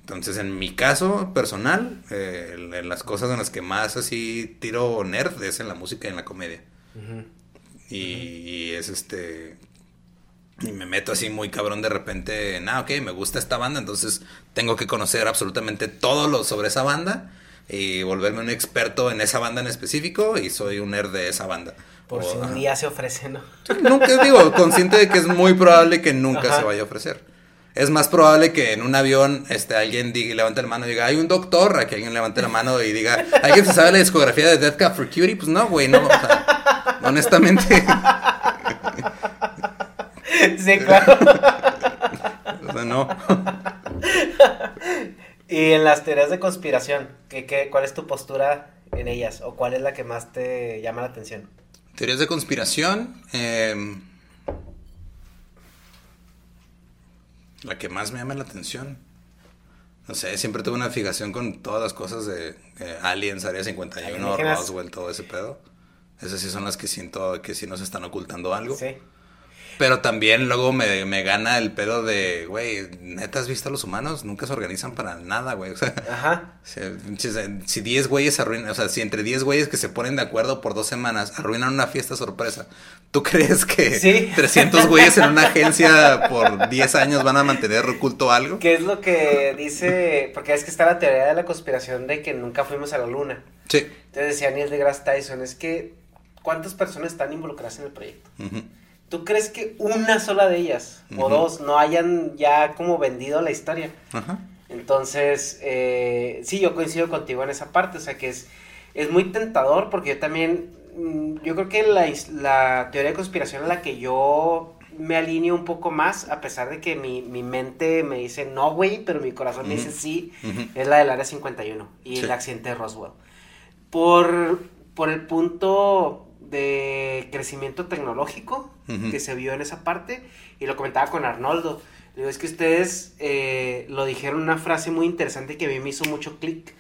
Entonces, en mi caso personal, eh, en- las cosas en las que más así tiro nerd es en la música y en la comedia. y, y es este... Y me meto así muy cabrón de repente en, ah, ok, me gusta esta banda, entonces tengo que conocer absolutamente todo lo sobre esa banda y volverme un experto en esa banda en específico y soy un nerd de esa banda. Por O, si un ajá. día se ofrece, ¿no? Nunca digo, consciente de que es muy probable que nunca Ajá. se vaya a ofrecer. Es más probable que en un avión este, alguien diga, levante la mano y diga, hay un doctor, a que alguien levante la mano y diga, ¿alguien se sabe la discografía de Death Cab for Cutie? Pues no, güey, no. o sea, honestamente, sí, claro. o sea, no. y en las teorías de conspiración, ¿qué, qué, cuál es tu postura en ellas? ¿O cuál es la que más te llama la atención? Teorías de conspiración. eh, la que más me llama la atención. No sé, siempre tuve una fijación con todas las cosas de eh, Aliens, Área 51, Alienígenas. Roswell, todo ese pedo. Esas sí son las que siento que sí nos están ocultando algo. Sí. Pero también luego me, me gana el pedo de, güey, ¿neta has visto a los humanos? Nunca se organizan para nada, güey. O sea, Ajá. si pinches, eh, si 10 güeyes arruinan, o sea, si entre 10 güeyes que se ponen de acuerdo por dos semanas arruinan una fiesta sorpresa, ¿tú crees que Sí. 300 güeyes en una agencia por 10 años van a mantener oculto algo? ¿Qué es lo que dice? Porque es que está la teoría de la conspiración de que nunca fuimos a la luna. Sí. Entonces decía Neil deGrasse Tyson, es que ¿cuántas personas están involucradas en el proyecto? Ujú. ¿Tú crees que una sola de ellas o dos no hayan ya como vendido la historia? Ajá. Entonces, eh, sí, yo coincido contigo en esa parte, o sea que es, es muy tentador porque yo también, mm, yo creo que la, teoría de conspiración a la que yo me alineo un poco más, a pesar de que mi, mi mente me dice no, güey, pero mi corazón me dice sí, es la del Área 51 y Sí. el accidente de Roswell. Por, por el punto de crecimiento tecnológico que se vio en esa parte, y lo comentaba con Arnoldo. Le digo, es que ustedes eh, lo dijeron una frase muy interesante que a mí me hizo mucho clic.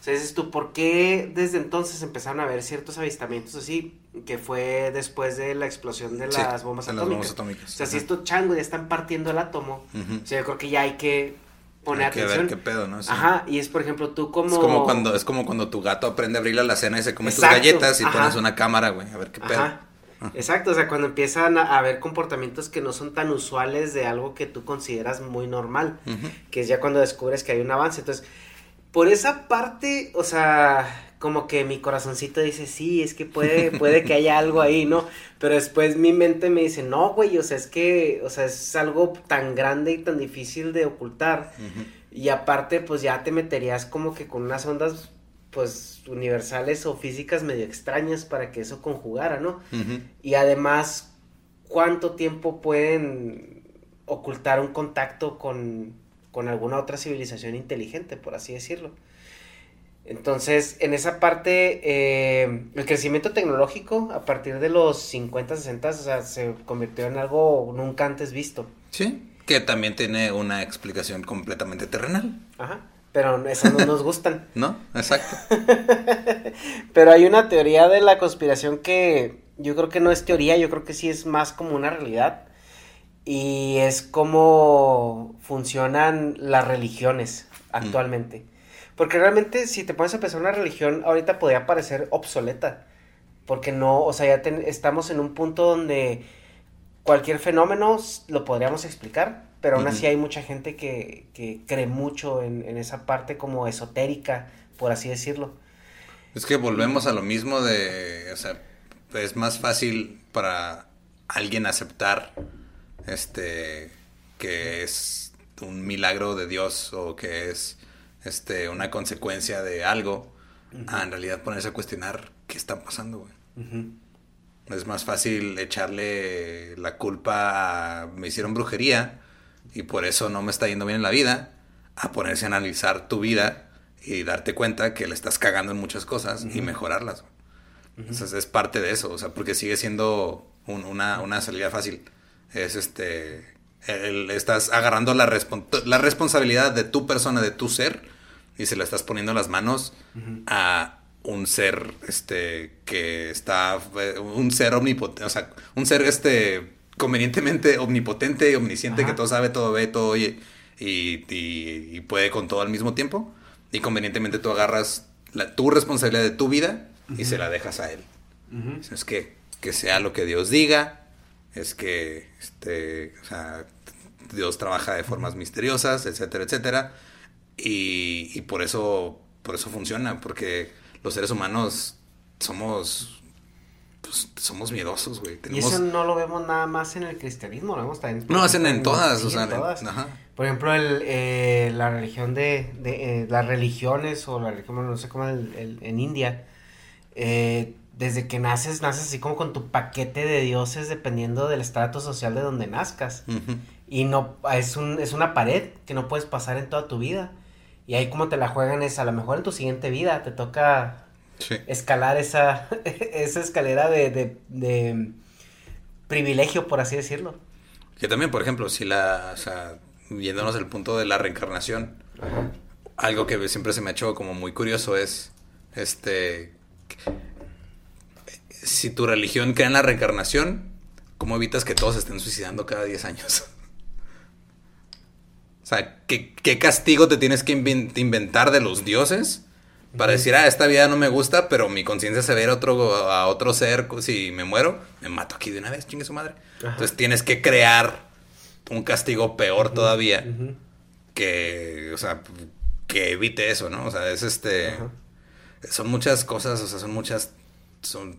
O sea, dices tú, ¿por qué desde entonces empezaron a haber ciertos avistamientos así? Que fue después de la explosión de Sí, las bombas de las atómicas. bombas atómicas. O sea, si estos changos ya están partiendo el átomo, Ujú. o sea, yo creo que ya hay que poner Hay que ver atención. qué pedo, ¿no? Sí. Ajá, y es por ejemplo tú como... Es como cuando es como cuando tu gato aprende a abrir la alacena y se come Exacto, tus galletas y ajá. pones una cámara, güey, a ver qué pedo. Ajá. Exacto, o sea, cuando empiezan a haber comportamientos que no son tan usuales de algo que tú consideras muy normal, que es ya cuando descubres que hay un avance. Entonces, por esa parte, o sea, como que mi corazoncito dice, sí, es que puede, puede que haya algo ahí, ¿no? Pero después mi mente me dice, no, güey, o sea, es que, o sea, es algo tan grande y tan difícil de ocultar. Y aparte, pues ya te meterías como que con unas ondas, pues, universales o físicas medio extrañas para que eso conjugara, ¿no? Y además, ¿cuánto tiempo pueden ocultar un contacto con, con alguna otra civilización inteligente, por así decirlo? Entonces, en esa parte, eh, el crecimiento tecnológico a partir de los 50, 60, o sea, se convirtió en algo nunca antes visto. Sí, que también tiene una explicación completamente terrenal, Ajá. Pero esas no nos gustan. ¿no? Exacto. Pero hay una teoría de la conspiración que yo creo que no es teoría, yo creo que sí es más como una realidad. Y es cómo funcionan las religiones actualmente. Porque realmente si te pones a pensar una religión, ahorita podría parecer obsoleta. Porque no, o sea, ya ten- estamos en un punto donde cualquier fenómeno lo podríamos explicar, pero aún así hay mucha gente que, que cree mucho en, en esa parte como esotérica, por así decirlo. Es que volvemos a lo mismo de, o sea, es más fácil para alguien aceptar este que es un milagro de Dios o que es este una consecuencia de algo a en realidad ponerse a cuestionar qué está pasando, güey. Es más fácil echarle la culpa a me hicieron brujería y por eso no me está yendo bien en la vida, a ponerse a analizar tu vida y darte cuenta que le estás cagando en muchas cosas y mejorarlas. Entonces es parte de eso, o sea, porque sigue siendo un- una, una salida fácil. Es este, el- estás agarrando la, respon- la responsabilidad de tu persona, de tu ser, y se la estás poniendo en las manos a un ser este que está eh, un ser omnipotente, o sea, un ser este convenientemente omnipotente y omnisciente que todo sabe, todo ve, todo oye y, y- y puede con todo al mismo tiempo. Y convenientemente tú agarras la, tu responsabilidad de tu vida y se la dejas a él. Es que, que sea lo que Dios diga, es que este, o sea, Dios trabaja de formas misteriosas, etcétera, etcétera. Y, y por eso, por eso funciona, porque los seres humanos somos, pues, somos miedosos, güey. Y eso no lo vemos nada más en el cristianismo, lo vemos también. No, hacen en todas, sí, o sea, en todas. en- ajá. Por ejemplo, el, eh, la religión de, de, eh, las religiones o la religión, no sé cómo el- el- en India, eh, desde que naces, naces así como con tu paquete de dioses dependiendo del estrato social de donde nazcas. Y no, es, un, es una pared que no puedes pasar en toda tu vida. Y ahí como te la juegan es, a lo mejor en tu siguiente vida te toca Sí. escalar esa, esa escalera de, de, de privilegio, por así decirlo. Que también, por ejemplo, si la, o sea, viéndonos el punto de la reencarnación, algo que siempre se me ha hecho como muy curioso es, este, si tu religión cree en la reencarnación, ¿cómo evitas que todos estén suicidando cada 10 años? Sea, ¿qué, qué castigo te tienes que inven- inventar de los dioses para decir, ah, esta vida no me gusta, pero mi conciencia se ve a otro, a otro ser, si me muero, me mato aquí de una vez, chingue su madre. Entonces tienes que crear un castigo peor todavía que, o sea, que evite eso, ¿no? O sea, es este... Son muchas cosas, o sea, son muchas... Son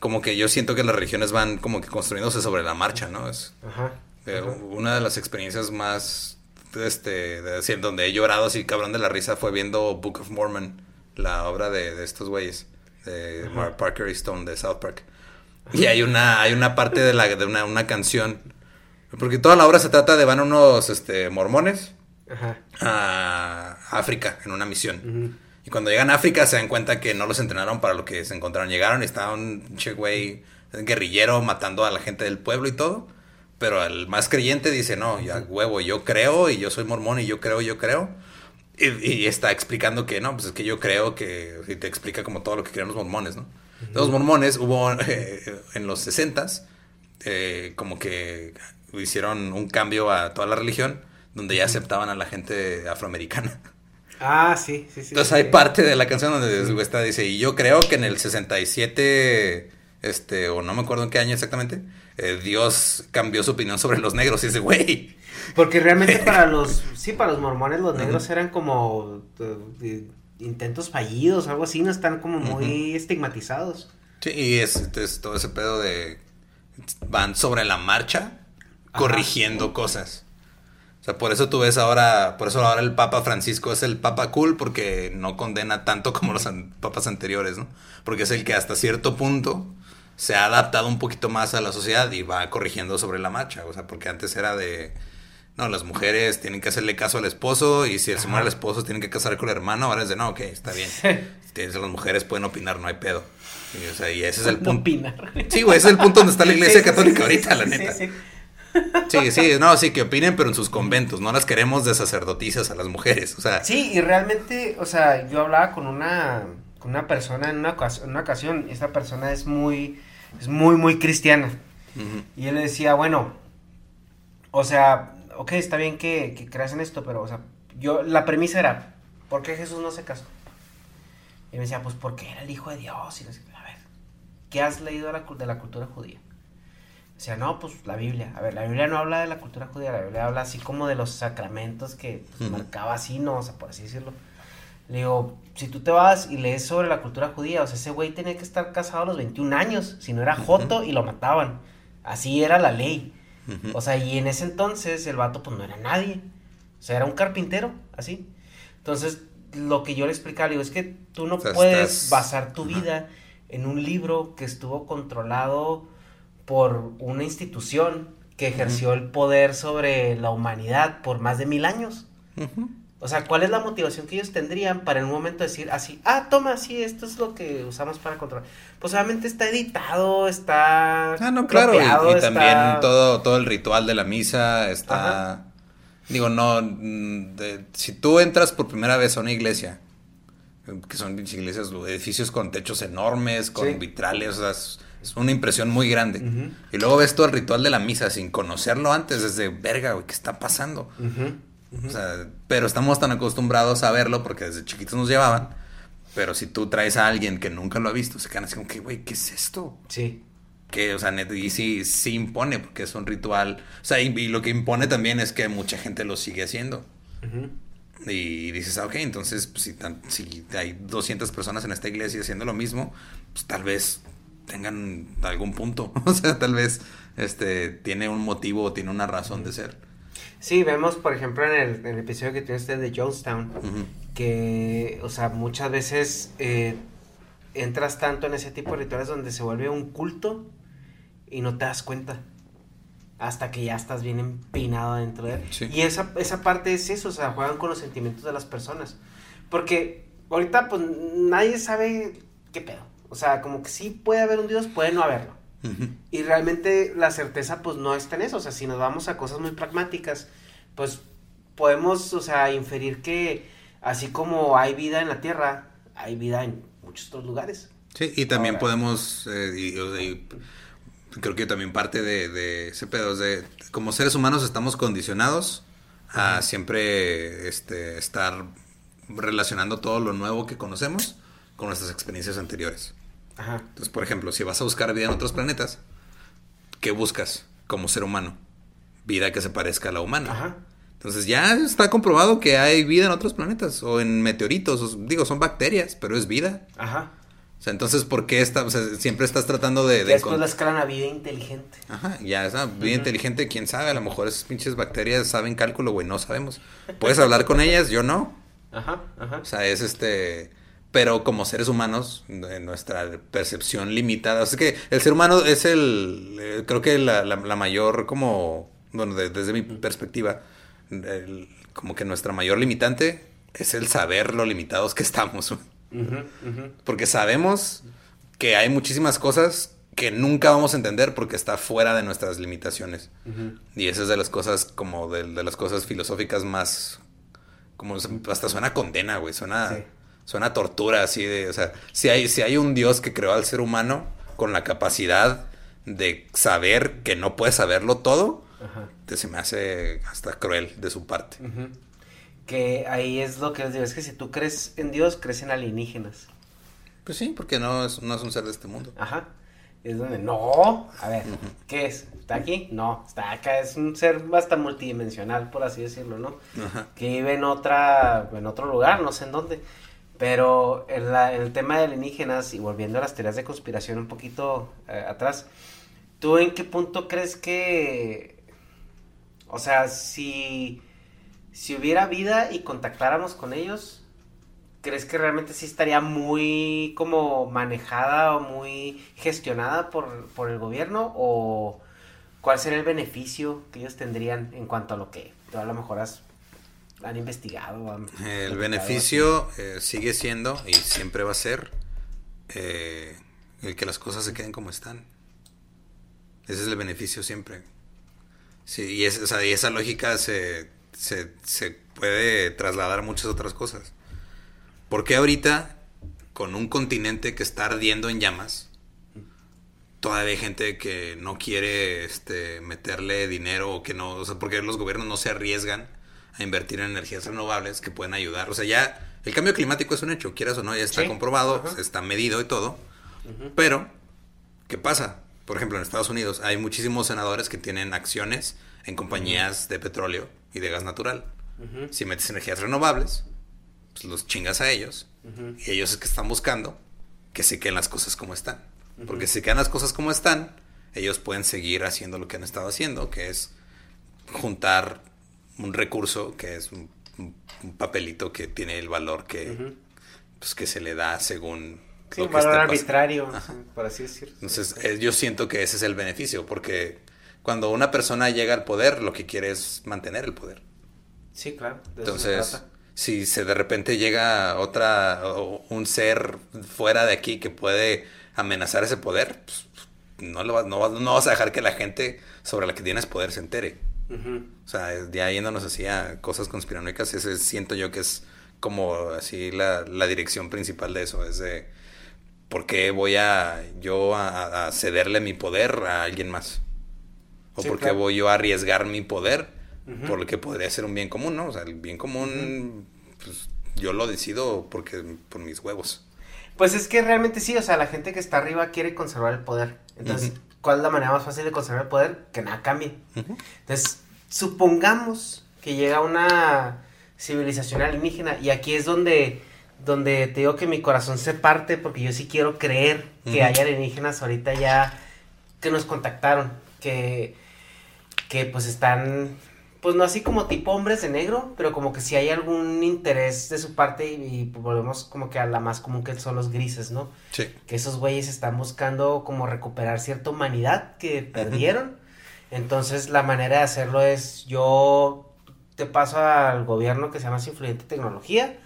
como que yo siento que las religiones van como que construyéndose sobre la marcha, ¿no? Es Ajá. eh, una de las experiencias más, este, de decir, donde he llorado así cabrón de la risa fue viendo Book of Mormon, la obra de, de estos güeyes, de Mark Parker y Stone de South Park. Y hay una, hay una parte de, la, de una, una canción, porque toda la obra se trata de van unos este, mormones Ajá. a África en una misión. Y cuando llegan a África se dan cuenta que no los entrenaron para lo que se encontraron. Llegaron y estaba un che güey guerrillero matando a la gente del pueblo y todo. Pero el más creyente dice, no, ya huevo, yo creo y yo soy mormón y yo creo, yo creo. Y, y está explicando que no, pues es que yo creo que... Y te explica como todo lo que creen los mormones, ¿no? Los mormones hubo eh, en los 60s eh, como que hicieron un cambio a toda la religión donde ya aceptaban a la gente afroamericana. Ah, sí, sí, sí. Entonces sí. hay parte de la canción donde está dice, y yo creo que en el 67, este, o no me acuerdo en qué año exactamente, eh, Dios cambió su opinión sobre los negros y dice, güey, Porque realmente para los, sí, para los mormones los negros eran como eh, intentos fallidos, algo así, no están como muy estigmatizados. Sí, y es, es todo ese pedo de van sobre la marcha corrigiendo cosas. O sea, por eso tú ves ahora, por eso ahora el Papa Francisco es el Papa cool porque no condena tanto como los an- papas anteriores, ¿no? Porque es el que hasta cierto punto se ha adaptado un poquito más a la sociedad y va corrigiendo sobre la marcha. O sea, porque antes era de, no, las mujeres tienen que hacerle caso al esposo y si se muere el esposo tienen que casar con el hermano. Ahora es de, no, ok, está bien. Tienes- Las mujeres pueden opinar, no hay pedo. Y, o sea, y ese es el punto. Opinar. Sí, güey, ese es el punto donde está la iglesia Sí, católica sí, ahorita, sí, la neta. sí, Sí, no, sí, que opinen, pero en sus conventos. No las queremos de sacerdotisas a las mujeres. O sea, Sí, y realmente, o sea, yo hablaba con una, con una persona en una, ocas- en una ocasión, y esta persona es muy, es muy, muy cristiana. Y él le decía, bueno, o sea, ok, está bien que, que creas en esto, pero, o sea, yo, la premisa era, ¿por qué Jesús no se casó? Y me decía, pues porque era el hijo de Dios. Y sé qué. a ver, ¿qué has leído de la, cu- de la cultura judía? O sea, no, pues la Biblia. A ver, la Biblia no habla de la cultura judía, la Biblia habla así como de los sacramentos que pues, marcaba así, ¿no? O sea, por así decirlo. Le digo, si tú te vas y lees sobre la cultura judía, o sea, ese güey tenía que estar casado a los 21 años, si no era joto y lo mataban. Así era la ley. O sea, y en ese entonces el vato pues no era nadie. O sea, era un carpintero, así. Entonces, lo que yo le explicaba, le digo, es que tú no O sea, puedes estás- basar tu vida en un libro que estuvo controlado por una institución que ejerció el poder sobre la humanidad por más de mil años. O sea, ¿cuál es la motivación que ellos tendrían para en un momento decir así, ah, toma, sí, esto es lo que usamos para controlar? Pues obviamente está editado, está... ah, no, claro. Y, y está- también todo, todo el ritual de la misa está. Digo, no. mm, de- si tú entras por primera vez a una iglesia, eh, que son iglesias, edificios con techos enormes, con Sí. vitrales, o sea, es, es una impresión muy grande. Y luego ves todo el ritual de la misa sin conocerlo antes, desde verga, güey, ¿qué está pasando? O sea, pero estamos tan acostumbrados a verlo porque desde chiquitos nos llevaban. Pero si tú traes a alguien que nunca lo ha visto, se quedan así como que, güey, ¿qué es esto? Sí. que, o sea, y sí, sí impone, porque es un ritual. O sea, y, y lo que impone también es que mucha gente lo sigue haciendo. Y dices, ah, ok, entonces, pues, si, tan- si hay 200 personas en esta iglesia haciendo lo mismo, pues tal vez tengan algún punto. O sea, tal vez este tiene un motivo o tiene una razón de ser. Sí, vemos, por ejemplo, en el, en el episodio que tiene usted de Jonestown, que, o sea, muchas veces eh, entras tanto en ese tipo de rituales donde se vuelve un culto y no te das cuenta. Hasta que ya estás bien empinado dentro de él. Sí. Y esa, esa parte es eso, o sea, juegan con los sentimientos de las personas. Porque ahorita, pues, nadie sabe qué pedo. O sea, como que sí puede haber un Dios, puede no haberlo. Y realmente la certeza pues no está en eso, o sea, si nos vamos a cosas muy pragmáticas, pues podemos, o sea, inferir que así como hay vida en la Tierra, hay vida en muchos otros lugares. Sí, y también Ahora. podemos, eh, y, y creo que también parte de, de ese pedo es de, como seres humanos estamos condicionados a siempre este, estar relacionando todo lo nuevo que conocemos con nuestras experiencias anteriores. Ajá. Entonces, por ejemplo, si vas a buscar vida en otros planetas, ¿qué buscas como ser humano? Vida que se parezca a la humana. Ajá. Entonces ya está comprobado que hay vida en otros planetas o en meteoritos. o- digo, son bacterias, pero es vida. Ajá. O sea, entonces, ¿por qué está, o sea, siempre estás tratando de... De después encon- la escalan a vida inteligente. Ajá, ya, esa vida inteligente, quién sabe, a lo mejor esas pinches bacterias saben cálculo, güey, no sabemos. Puedes hablar con ellas, yo no. Ajá, ajá. O sea, es este... Pero como seres humanos, en nuestra percepción limitada, o sea, es que el ser humano es el, eh, creo que la, la- la mayor como, bueno, de- desde mi perspectiva, el- como que nuestra mayor limitante es el saber lo limitados que estamos. Porque sabemos que hay muchísimas cosas que nunca vamos a entender porque está fuera de nuestras limitaciones. Y esa es de las cosas, como de, de las cosas filosóficas más, como hasta suena condena, güey, suena, Sí. Suena tortura, así de, o sea, si hay, si hay un Dios que creó al ser humano con la capacidad de saber que no puede saberlo todo, Ajá. te se me hace hasta cruel de su parte. Que ahí es lo que les digo, es que si tú crees en Dios, crees en alienígenas. Pues sí, porque no es, no es un ser de este mundo. Ajá. Es donde, no, a ver, ¿qué es? ¿Está aquí? No, está acá, es un ser hasta multidimensional, por así decirlo, ¿no? Ajá. Que vive en otra, en otro lugar, no sé en dónde. Pero en, el tema de alienígenas, y volviendo a las teorías de conspiración un poquito eh, atrás, ¿tú en qué punto crees que, o sea, si, si hubiera vida y contactáramos con ellos, ¿crees que realmente sí estaría muy como manejada o muy gestionada por, por el gobierno? ¿O cuál sería el beneficio que ellos tendrían en cuanto a lo que tú a lo mejor has, han investigado? han El beneficio eh, sigue siendo y siempre va a ser eh, el que las cosas se queden como están. Ese es el beneficio siempre. Sí, y, es- o sea, y esa lógica se, se, se puede trasladar a muchas otras cosas. ¿Por qué ahorita, con un continente que está ardiendo en llamas, todavía hay gente que no quiere este, meterle dinero o que no, o sea, porque los gobiernos no se arriesgan a invertir en energías renovables que pueden ayudar. O sea, ya el cambio climático es un hecho, quieras o no, ya está Sí, comprobado, ajá. está medido y todo. Pero, ¿qué pasa? Por ejemplo, en Estados Unidos hay muchísimos senadores que tienen acciones en compañías de petróleo y de gas natural. Si metes energías renovables, pues los chingas a ellos. Y ellos es que están buscando que se queden las cosas como están. Porque si quedan las cosas como están, ellos pueden seguir haciendo lo que han estado haciendo, que es juntar un recurso que es un, papelito que tiene el valor que, pues, que se le da según Sí, lo un que valor arbitrario, por así decirlo. Entonces, eh, yo siento que ese es el beneficio, porque cuando una persona llega al poder, lo que quiere es mantener el poder. Sí, claro. de eso se Entonces, trata. si se de repente llega otra, o un ser fuera de aquí que puede amenazar ese poder, pues, no, lo vas, no, no vas a dejar que la gente sobre la que tienes poder se entere. O sea, ya yéndonos así a cosas conspiranoicas, ese siento yo que es como así la, la dirección principal de eso, es de por qué voy a yo a, a cederle mi poder a alguien más. O Sí, por qué claro. voy yo a arriesgar mi poder por lo que podría ser un bien común, ¿no? O sea, el bien común, pues yo lo decido porque por mis huevos. Pues es que realmente sí, o sea, la gente que está arriba quiere conservar el poder. Entonces. ¿Cuál es la manera más fácil de conservar el poder? Que nada cambie. Entonces, supongamos que llega una civilización alienígena y aquí es donde, donde te digo que mi corazón se parte porque yo sí quiero creer que Ujú. hay alienígenas ahorita ya que nos contactaron, que, que pues están, pues no así como tipo hombres de negro, pero como que si hay algún interés de su parte y, y volvemos como que a la más común que son los grises, ¿no? Sí. que esos güeyes están buscando como recuperar cierta humanidad que perdieron. Entonces la manera de hacerlo es yo te paso al gobierno que se llama Influyente Tecnología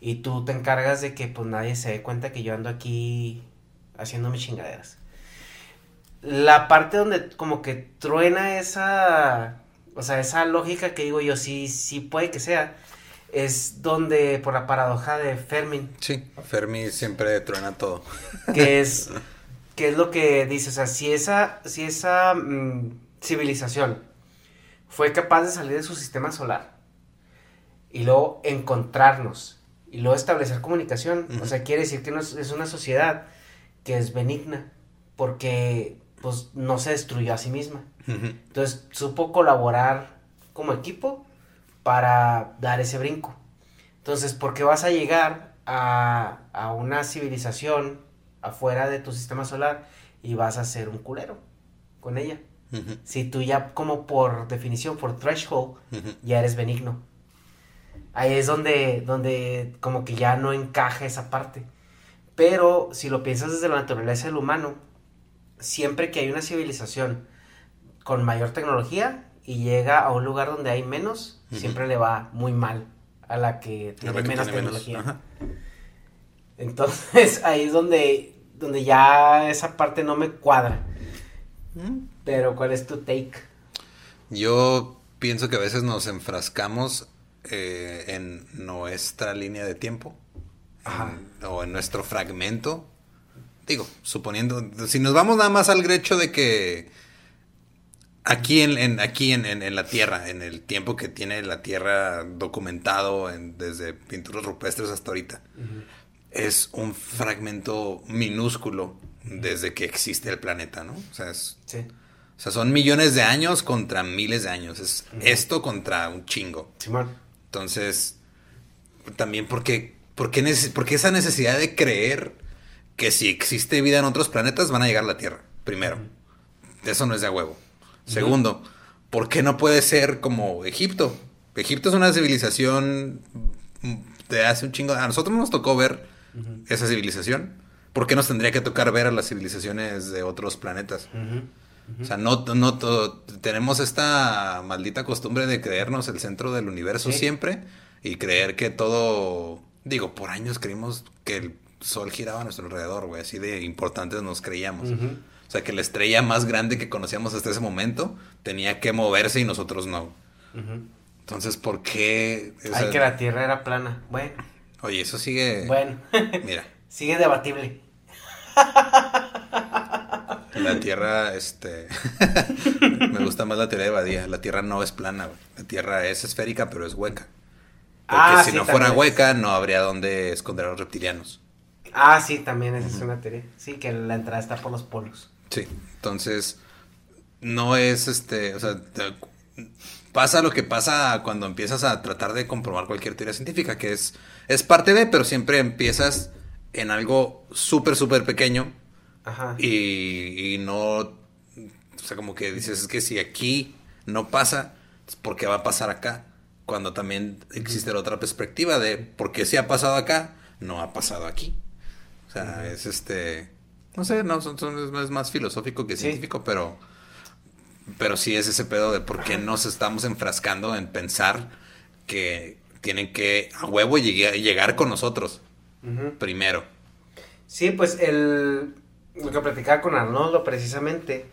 y tú te encargas de que pues nadie se dé cuenta que yo ando aquí haciendo mis chingaderas. La parte donde como que truena esa, o sea, esa lógica que digo yo, sí, sí puede que sea, es donde por la paradoja de Fermin, Sí, Fermi siempre truena todo. que es que es lo que dice, o sea, si esa si esa mm, civilización fue capaz de salir de su sistema solar y luego encontrarnos y luego establecer comunicación, o sea, quiere decir que no es, es una sociedad que es benigna porque pues no se destruyó a sí misma. Entonces supo colaborar como equipo para dar ese brinco. Entonces, ¿por qué vas a llegar a, a una civilización afuera de tu sistema solar y vas a ser un culero con ella? Si tú ya como por definición, por threshold, ya eres benigno. Ahí es donde, donde como que ya no encaja esa parte. Pero si lo piensas desde la naturaleza del humano, siempre que hay una civilización con mayor tecnología y llega a un lugar donde hay menos, siempre le va muy mal a la que tiene la que menos tiene tecnología. Entonces ahí es donde, donde ya esa parte no me cuadra. Pero ¿cuál es tu take? Yo pienso que a veces nos enfrascamos eh, en nuestra línea de tiempo en- o en nuestro fragmento. Digo, suponiendo, si nos vamos nada más al hecho de que aquí en, en- aquí en, en- en la Tierra, en el tiempo que tiene la Tierra documentado en- desde pinturas rupestres hasta ahorita, es un fragmento minúsculo desde que existe el planeta, ¿no? O sea, es, Sí. o sea, son millones de años contra miles de años. Es esto contra un chingo. Simón. Entonces, también porque, porque esa necesidad de creer que si existe vida en otros planetas van a llegar a la Tierra, primero. Eso no es de a huevo. Segundo, ¿por qué no puede ser como Egipto? Egipto es una civilización de hace un chingo. A nosotros nos tocó ver esa civilización. ¿Por qué nos tendría que tocar ver a las civilizaciones de otros planetas? O sea, no, no tenemos esta maldita costumbre de creernos el centro del universo Sí. siempre y creer que todo, digo, por años creímos que el sol giraba a nuestro alrededor, güey, así de importantes nos creíamos. O sea, que la estrella más grande que conocíamos hasta ese momento tenía que moverse y nosotros no. Entonces, ¿por qué? O Ay, que la Tierra era plana. Bueno, Oye, eso sigue... bueno. Mira, Sigue debatible. la Tierra, este... me gusta más la teoría de Badía. La Tierra no es plana, güey. La Tierra es esférica, pero es hueca. Porque Ah, si sí, no fuera hueca, no habría donde esconder a los reptilianos. Ah, sí, también esa es una teoría. Sí, que la entrada está por los polos. Sí, entonces no es este, o sea, pasa lo que pasa cuando empiezas a tratar de comprobar cualquier teoría científica, que es es parte de, pero siempre empiezas en algo súper súper pequeño Ajá. y, y no, o sea, como que dices es que si aquí no pasa, ¿por qué va a pasar acá? Cuando también existe la otra perspectiva de por qué si ha pasado acá, no ha pasado aquí. O sea, es este, no sé, no, son, son- es más filosófico que Sí. científico, pero, pero sí es ese pedo de por qué nos estamos enfrascando en pensar que tienen que a huevo llegar, llegar con nosotros primero. Sí, pues el lo que platicaba con Arnoldo precisamente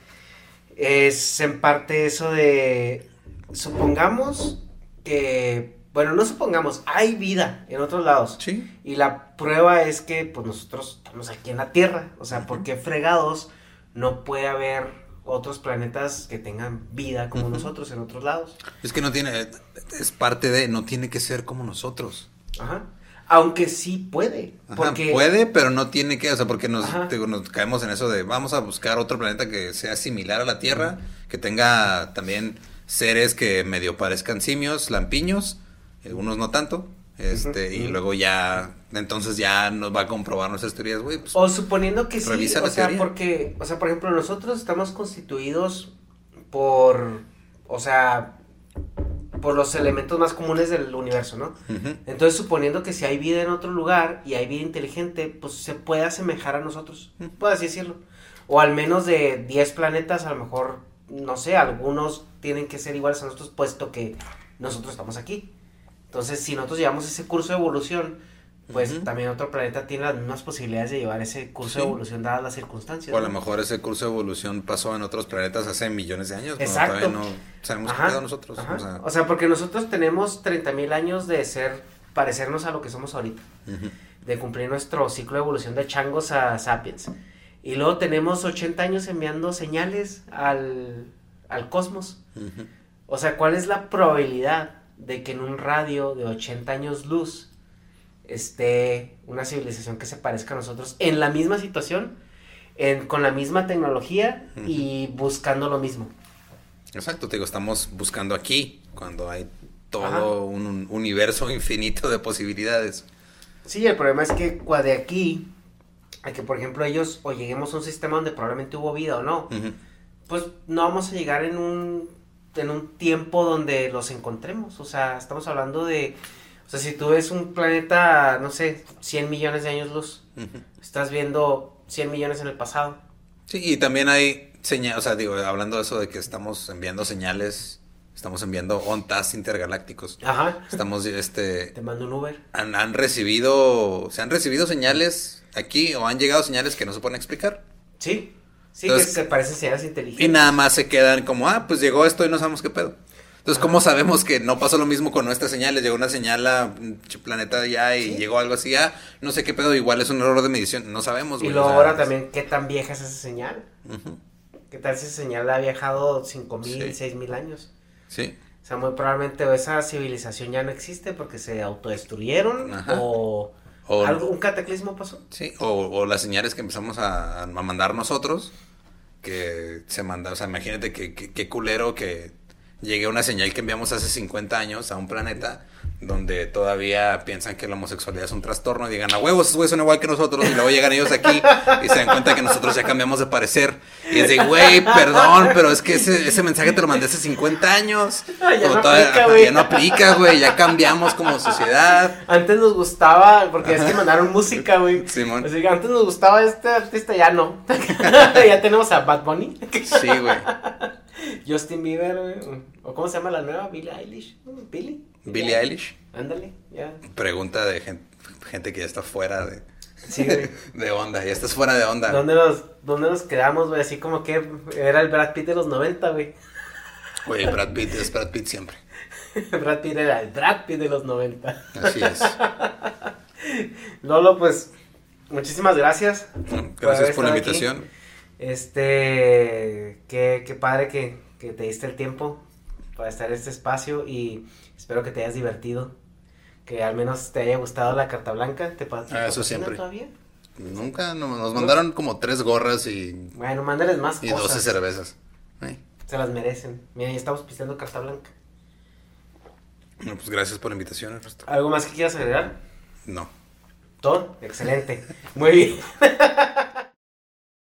es en parte eso de supongamos que, bueno, no supongamos, hay vida en otros lados. Sí. Y la prueba es que, pues nosotros estamos aquí en la Tierra. O sea, ¿por qué fregados no puede haber otros planetas que tengan vida como nosotros en otros lados? Es que no tiene, es parte de, no tiene que ser como nosotros. Ajá. Aunque sí puede. Ajá, Porque Puede, pero no tiene que, o sea, porque nos, te nos caemos en eso de vamos a buscar otro planeta que sea similar a la Tierra, que tenga también seres que medio parezcan simios, lampiños, algunos no tanto, este, y luego ya, entonces ya nos va a comprobar nuestras teorías, güey, pues, O suponiendo que sí, Revisa o sea, teoría. porque, o sea, por ejemplo, nosotros estamos constituidos por, o sea, por los elementos más comunes del universo, ¿no? Entonces, suponiendo que si hay vida en otro lugar y hay vida inteligente, pues se puede asemejar a nosotros, puedo así decirlo. O al menos de 10 planetas, a lo mejor, no sé, algunos tienen que ser iguales a nosotros, puesto que nosotros estamos aquí. Entonces, si nosotros llevamos ese curso de evolución, pues también otro planeta tiene las mismas posibilidades de llevar ese curso Sí. de evolución dadas las circunstancias. o a lo mejor ese curso de evolución pasó en otros planetas hace millones de años, Exacto. todavía no sabemos qué Ajá, pedo nosotros, o sea, O sea, porque nosotros tenemos 30 mil años de ser, parecernos a lo que somos ahorita. de cumplir nuestro ciclo de evolución de changos a sapiens. Y luego tenemos 80 años enviando señales al, al cosmos. O sea, ¿cuál es la probabilidad de que en un radio de 80 años luz esté una civilización que se parezca a nosotros en la misma situación, en, con la misma tecnología y buscando lo mismo? Exacto, te digo, estamos buscando aquí, cuando hay todo un, un universo infinito de posibilidades. Sí, el problema es que de aquí a que, por ejemplo, ellos o lleguemos a un sistema donde probablemente hubo vida o no, pues no vamos a llegar en un en un tiempo donde los encontremos. O sea, estamos hablando de. O sea, si tú ves un planeta, no sé, 100 millones de años luz, estás viendo 100 millones en el pasado. Sí, y también hay señales, o sea, digo, hablando de eso de que estamos enviando señales, estamos enviando ondas intergalácticos. Ajá. Estamos, este, Te mando un Uber. han, han recibido, se han recibido señales aquí o han llegado señales que no se pueden explicar. Sí. Sí, Entonces- que se parecen señales inteligentes. Y nada más se quedan como, ah, pues llegó esto y no sabemos qué pedo. Entonces, ¿cómo sabemos que no pasó lo mismo con nuestras señales? Llegó una señal a un planeta ya y Sí. llegó algo así, ah, no sé qué pedo, igual es un error de medición, no sabemos, Y luego ahora también, ¿qué tan vieja es esa señal? ¿Qué tal si esa señal ha viajado 5000, Sí. 6000 años? Sí, O sea, muy probablemente esa civilización ya no existe porque se autodestruyeron Ajá. o, O- algo, un cataclismo pasó. sí, o, o las señales que empezamos a, a mandar nosotros, que se manda, o sea, imagínate que, que- qué culero que llegue una señal que enviamos hace 50 años a un planeta donde todavía piensan que la homosexualidad es un trastorno y digan, a huevos, esos güeyes son igual que nosotros, y luego llegan ellos aquí y se dan cuenta que nosotros ya cambiamos de parecer. Y es de, güey, perdón, pero es que ese, ese mensaje te lo mandé hace 50 años. Ah, ya no todavía- aplica, güey. Ya no aplica, güey, ya cambiamos como sociedad. Antes nos gustaba, porque es que mandaron música, güey. Simón. Así que antes nos gustaba este artista, ya no. ya tenemos a Bad Bunny, Sí, güey. Justin Bieber, güey. ¿O cómo se llama la nueva? Billie Eilish. ¿Billie? Billie Eilish. Ándale, ya. Pregunta de gen- gente, que ya está fuera de, Sí, güey. de onda. Ya estás fuera de onda. ¿Dónde nos, ¿Dónde nos quedamos, güey? Así como que era el Brad Pitt de los 90, güey. Güey, Brad Pitt es Brad Pitt siempre. Brad Pitt era el Brad Pitt de los 90. Así es. Lolo, pues, muchísimas gracias. Gracias por la aquí. invitación. Este, qué, qué padre que, que te diste el tiempo para estar en este espacio y espero que te hayas divertido. Que al menos te haya gustado la carta blanca. ¿Te, pa- te Ah, eso siempre. todavía? Nunca no- nos mandaron como tres gorras y, Bueno, mándales más y cosas. 12 cervezas. Ay. Se las merecen. Mira, ya estamos pisteando carta blanca. No, pues gracias por la invitación, Ernesto. ¿Algo más que quieras agregar? No. Todo. Excelente. Muy bien.